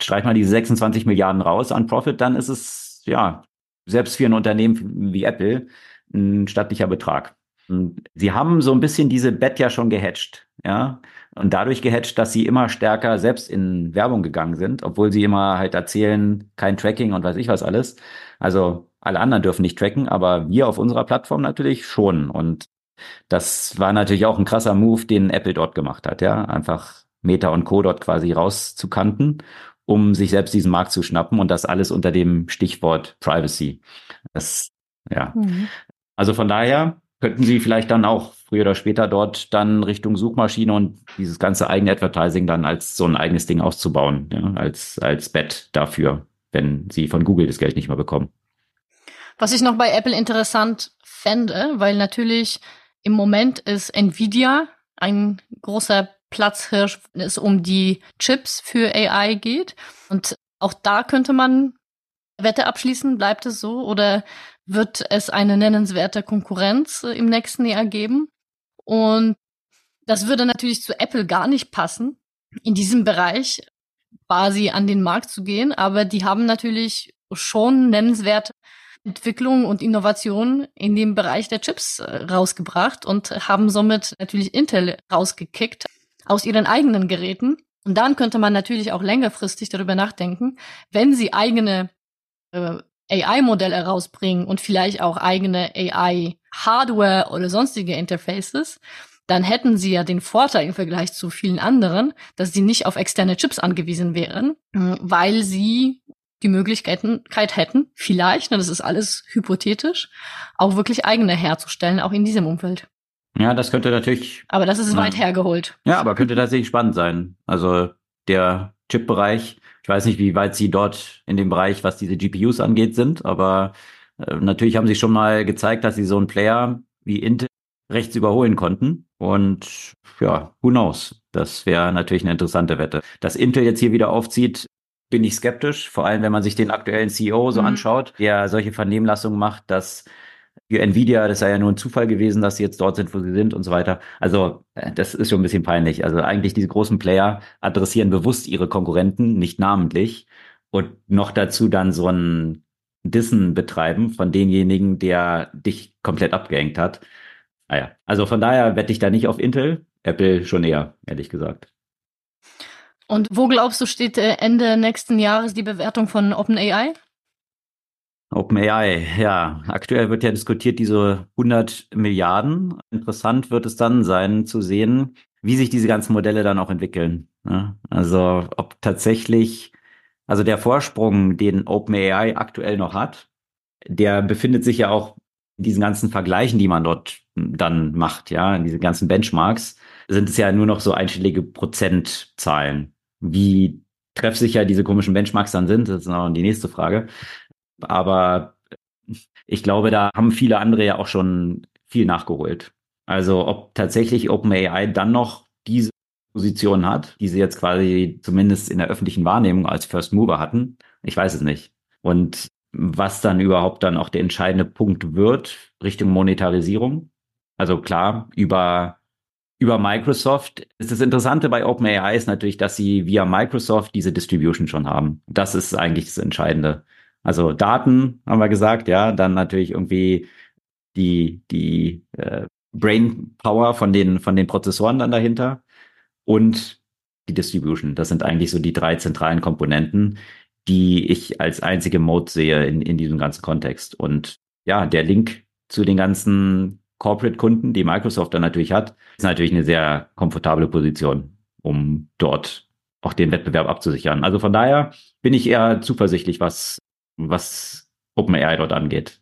Streich mal diese 26 Milliarden raus an Profit, dann ist es, ja, selbst für ein Unternehmen wie Apple ein stattlicher Betrag. Und sie haben so ein bisschen diese Bet ja schon gehatcht, ja. Und dadurch gehatcht, dass sie immer stärker selbst in Werbung gegangen sind, obwohl sie immer halt erzählen, kein Tracking und weiß ich was alles. Also alle anderen dürfen nicht tracken, aber wir auf unserer Plattform natürlich schon. Und das war natürlich auch ein krasser Move, den Apple dort gemacht hat, ja. Einfach Meta und Co. dort quasi rauszukanten, um sich selbst diesen Markt zu schnappen und das alles unter dem Stichwort Privacy. Das, ja. Mhm. Also von daher könnten Sie vielleicht dann auch früher oder später dort dann Richtung Suchmaschine und dieses ganze eigene Advertising dann als so ein eigenes Ding auszubauen, ja, als, als Bett dafür, wenn Sie von Google das Geld nicht mehr bekommen. Was ich noch bei Apple interessant fände, weil natürlich im Moment ist Nvidia ein großer Platzhirsch, wenn es um die Chips für AI geht. Und auch da könnte man Wette abschließen, bleibt es so oder wird es eine nennenswerte Konkurrenz äh, im nächsten Jahr geben? Und das würde natürlich zu Apple gar nicht passen, in diesem Bereich quasi an den Markt zu gehen, aber die haben natürlich schon nennenswerte Entwicklung und Innovation in dem Bereich der Chips äh, rausgebracht und haben somit natürlich Intel rausgekickt aus ihren eigenen Geräten. Und dann könnte man natürlich auch längerfristig darüber nachdenken, wenn sie eigene äh, AI-Modelle herausbringen und vielleicht auch eigene AI-Hardware oder sonstige Interfaces, dann hätten sie ja den Vorteil im Vergleich zu vielen anderen, dass sie nicht auf externe Chips angewiesen wären, weil sie die Möglichkeit hätten, vielleicht, das ist alles hypothetisch, auch wirklich eigene herzustellen, auch in diesem Umfeld. Ja, das könnte natürlich. Aber das ist weit hergeholt. Ja, aber könnte tatsächlich spannend sein. Also der Chip-Bereich, ich weiß nicht, wie weit Sie dort in dem Bereich, was diese GPUs angeht, sind, aber äh, natürlich haben Sie schon mal gezeigt, dass Sie so einen Player wie Intel rechts überholen konnten. Und ja, who knows? Das wäre natürlich eine interessante Wette. Dass Intel jetzt hier wieder aufzieht, bin ich skeptisch, vor allem wenn man sich den aktuellen CEO so mhm. anschaut, der solche Vernehmlassungen macht, dass Nvidia, das sei ja nur ein Zufall gewesen, dass sie jetzt dort sind, wo sie sind und so weiter. Also äh, das ist schon ein bisschen peinlich. Also eigentlich diese großen Player adressieren bewusst ihre Konkurrenten, nicht namentlich, und noch dazu dann so ein Dissen betreiben von denjenigen, der dich komplett abgehängt hat. Naja, ah also von daher wette ich da nicht auf Intel, Apple schon eher, ehrlich gesagt. Und wo glaubst du, steht äh, Ende nächsten Jahres die Bewertung von OpenAI? OpenAI, ja. Aktuell wird ja diskutiert diese 100 Milliarden. Interessant wird es dann sein zu sehen, wie sich diese ganzen Modelle dann auch entwickeln. Ne? Also ob tatsächlich, also der Vorsprung, den OpenAI aktuell noch hat, der befindet sich ja auch in diesen ganzen Vergleichen, die man dort dann macht, ja, in diesen ganzen Benchmarks, sind es ja nur noch so einstellige Prozentzahlen. Wie treffsicher diese komischen Benchmarks dann sind, das ist noch die nächste Frage. Aber ich glaube, da haben viele andere ja auch schon viel nachgeholt. Also ob tatsächlich OpenAI dann noch diese Position hat, die sie jetzt quasi zumindest in der öffentlichen Wahrnehmung als First Mover hatten, ich weiß es nicht. Und was dann überhaupt dann auch der entscheidende Punkt wird Richtung Monetarisierung. Also klar, über, über Microsoft. Das Interessante bei OpenAI ist natürlich, dass sie via Microsoft diese Distribution schon haben. Das ist eigentlich das Entscheidende. Also Daten, haben wir gesagt, ja, dann natürlich irgendwie die, die äh, Brain Power von den, von den Prozessoren dann dahinter und die Distribution. Das sind eigentlich so die drei zentralen Komponenten, die ich als einzige Mode sehe in, in diesem ganzen Kontext. Und ja, der Link zu den ganzen Corporate-Kunden, die Microsoft dann natürlich hat, ist natürlich eine sehr komfortable Position, um dort auch den Wettbewerb abzusichern. Also von daher bin ich eher zuversichtlich, was, was OpenAI dort angeht.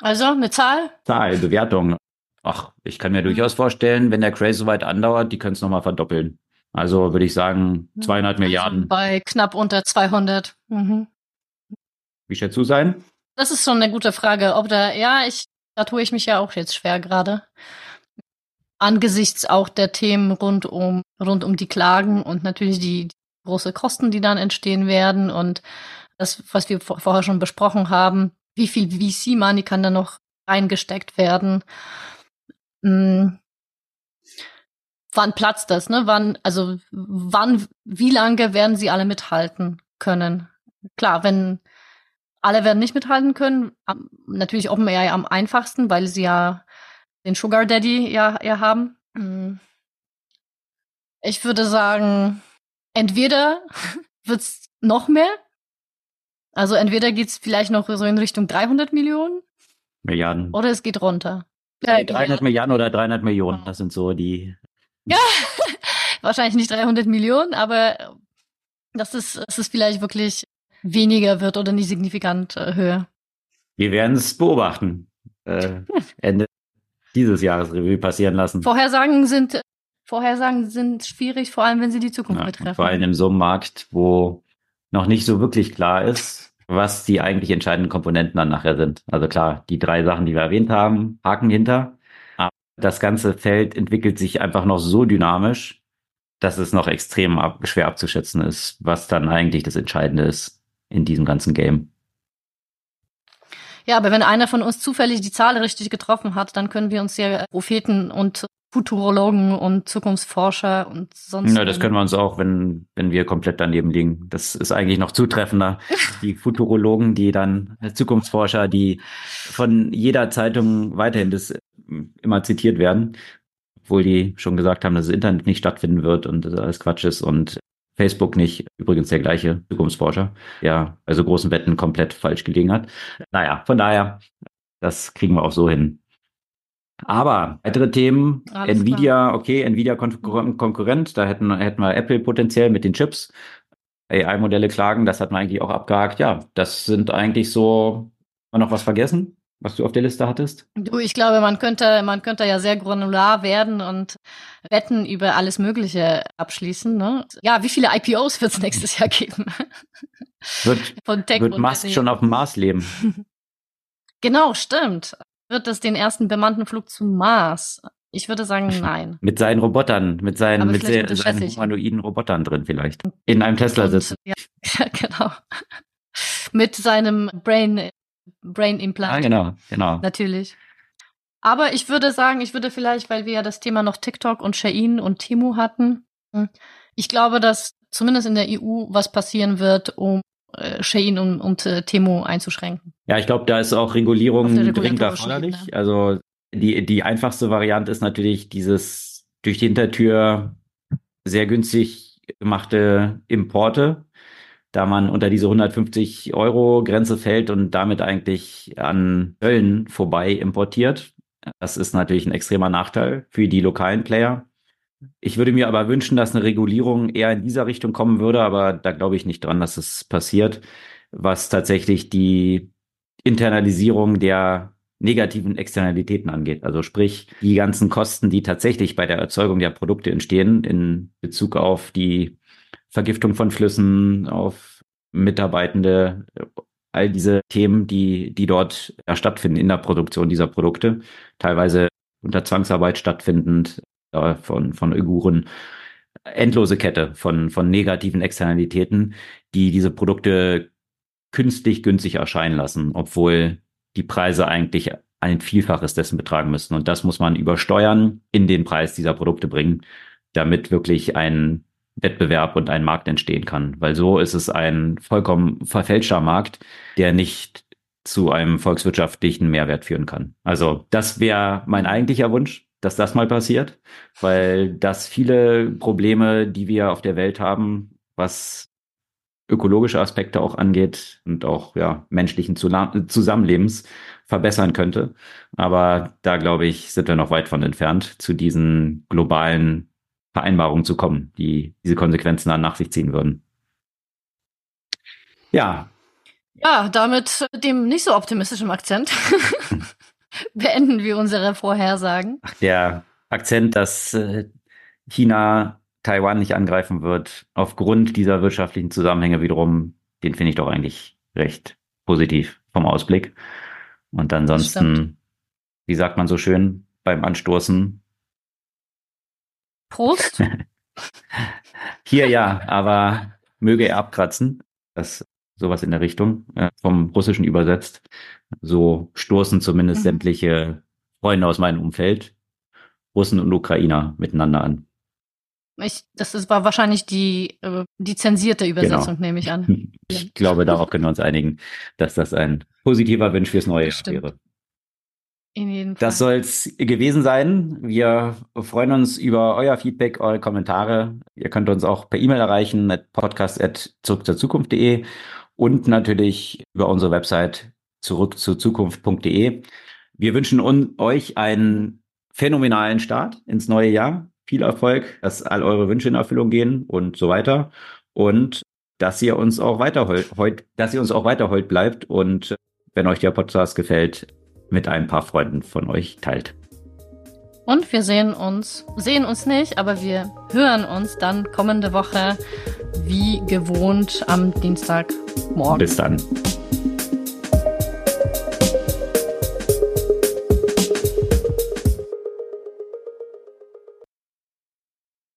Also eine Zahl? Zahl, Bewertung. Ach, ich kann mir durchaus vorstellen, wenn der Craze so weit andauert, die können es nochmal verdoppeln. Also würde ich sagen, 200 also Milliarden. Bei knapp unter 200. Mhm. Wie schätzt du sein? Das ist schon eine gute Frage. Ob da, ja, ich, da tue ich mich ja auch jetzt schwer gerade. Angesichts auch der Themen rund um, rund um die Klagen und natürlich die, die große Kosten, die dann entstehen werden und das, was wir vorher schon besprochen haben, wie viel VC-Money kann da noch reingesteckt werden? Hm, wann platzt das, ne? Wann, also wann, wie lange werden sie alle mithalten können? Klar, wenn alle werden nicht mithalten können, natürlich OpenAI am einfachsten, weil sie ja den Sugar Daddy ja, ja haben. Hm. Ich würde sagen, entweder wird's noch mehr, also entweder geht's vielleicht noch so in Richtung 300 Millionen Milliarden oder es geht runter. Äh, 300 Milliarden oder 300 Millionen, das sind so die ja, wahrscheinlich nicht 300 Millionen, aber dass es, dass es vielleicht wirklich weniger wird oder nicht signifikant äh, höher. Wir werden es beobachten. Äh, Ende dieses Jahres Revue passieren lassen. Vorhersagen sind, Vorhersagen sind schwierig, vor allem wenn sie die Zukunft ja, betreffen. Vor allem im so einem Markt, wo noch nicht so wirklich klar ist, was die eigentlich entscheidenden Komponenten dann nachher sind. Also klar, die drei Sachen, die wir erwähnt haben, haken hinter das ganze Feld entwickelt sich einfach noch so dynamisch, dass es noch extrem ab, schwer abzuschätzen ist, was dann eigentlich das Entscheidende ist in diesem ganzen Game. Ja, aber wenn einer von uns zufällig die Zahl richtig getroffen hat, dann können wir uns ja Propheten und Futurologen und Zukunftsforscher und sonst. Ja, das können wir uns auch, wenn, wenn wir komplett daneben liegen. Das ist eigentlich noch zutreffender. Die Futurologen, die dann Zukunftsforscher, die von jeder Zeitung weiterhin das immer zitiert werden, obwohl die schon gesagt haben, dass das Internet nicht stattfinden wird und das alles Quatsch ist und Facebook nicht, übrigens der gleiche Zukunftsforscher, der bei so großen Wetten komplett falsch gelegen hat. Naja, von daher, das kriegen wir auch so hin. Aber weitere Themen, Alles Nvidia, klar. okay, Nvidia Konkurrent, Konkurrent, da hätten, hätten wir Apple potenziell mit den Chips. AI-Modelle klagen, das hat man eigentlich auch abgehakt. Ja, das sind eigentlich so, noch was vergessen? was du auf der Liste hattest? Du, ich glaube, man könnte, man könnte ja sehr granular werden und Wetten über alles Mögliche abschließen. Ne? Ja, wie viele IPOs wird es nächstes Jahr geben? Wird, Von Tech wird Musk schon auf dem Mars leben? genau, stimmt. Wird es den ersten bemannten Flug zum Mars? Ich würde sagen, nein. mit seinen Robotern, mit seinen, mit sehr, seinen humanoiden Robotern drin vielleicht. In einem Tesla sitzen. Ja, genau. mit seinem Brain Brain Implant. Ah, genau, genau. Natürlich. Aber ich würde sagen, ich würde vielleicht, weil wir ja das Thema noch TikTok und Shein und Temu hatten, hm, ich glaube, dass zumindest in der EU was passieren wird, um äh, Shein und, und äh, Temu einzuschränken. Ja, ich glaube, da ist auch Regulierung dringend erforderlich. Also die, die einfachste Variante ist natürlich dieses durch die Hintertür sehr günstig gemachte Importe da man unter diese 150 Euro Grenze fällt und damit eigentlich an Zöllen vorbei importiert. Das ist natürlich ein extremer Nachteil für die lokalen Player. Ich würde mir aber wünschen, dass eine Regulierung eher in dieser Richtung kommen würde, aber da glaube ich nicht dran, dass es passiert, was tatsächlich die Internalisierung der negativen Externalitäten angeht. Also sprich, die ganzen Kosten, die tatsächlich bei der Erzeugung der Produkte entstehen in Bezug auf die Vergiftung von Flüssen, auf Mitarbeitende, all diese Themen, die, die dort stattfinden in der Produktion dieser Produkte. Teilweise unter Zwangsarbeit stattfindend äh, von, von Uiguren. Endlose Kette von, von negativen Externalitäten, die diese Produkte künstlich günstig erscheinen lassen, obwohl die Preise eigentlich ein Vielfaches dessen betragen müssten. Und das muss man über Steuern in den Preis dieser Produkte bringen, damit wirklich ein Wettbewerb und ein Markt entstehen kann. Weil so ist es ein vollkommen verfälschter Markt, der nicht zu einem volkswirtschaftlichen Mehrwert führen kann. Also das wäre mein eigentlicher Wunsch, dass das mal passiert, weil das viele Probleme, die wir auf der Welt haben, was ökologische Aspekte auch angeht und auch ja menschlichen Zusammenlebens verbessern könnte. Aber da glaube ich, sind wir noch weit von entfernt, zu diesen globalen Vereinbarungen zu kommen, die diese Konsequenzen dann nach sich ziehen würden. Ja. Ja, damit dem nicht so optimistischen Akzent beenden wir unsere Vorhersagen. Ach, der Akzent, dass äh, China Taiwan nicht angreifen wird, aufgrund dieser wirtschaftlichen Zusammenhänge wiederum, den finde ich doch eigentlich recht positiv vom Ausblick. Und ansonsten, wie sagt man so schön beim Anstoßen, Prost. Hier ja, aber möge er abkratzen. Das sowas in der Richtung, äh, vom Russischen übersetzt. So stoßen zumindest mhm. sämtliche Freunde aus meinem Umfeld, Russen und Ukrainer, miteinander an. Ich, das ist, war wahrscheinlich die, äh, die zensierte. Übersetzung, genau. nehme ich an. Ich glaube, darauf können wir uns einigen, dass das ein positiver Wunsch fürs neue Jahr wäre. In jedem Fall. Das soll es gewesen sein. Wir freuen uns über euer Feedback, eure Kommentare. Ihr könnt uns auch per E-Mail erreichen, at podcast.zurückzurzukunft.de und natürlich über unsere Website zurückzuzukunft.de. Wir wünschen euch einen phänomenalen Start ins neue Jahr. Viel Erfolg, dass all eure Wünsche in Erfüllung gehen und so weiter. Und dass ihr uns auch weiter heut, dass ihr uns auch weiter heut bleibt und wenn euch der Podcast gefällt, mit ein paar Freunden von euch teilt. Und wir sehen uns, sehen uns nicht, aber wir hören uns dann kommende Woche wie gewohnt am Dienstagmorgen. Bis dann.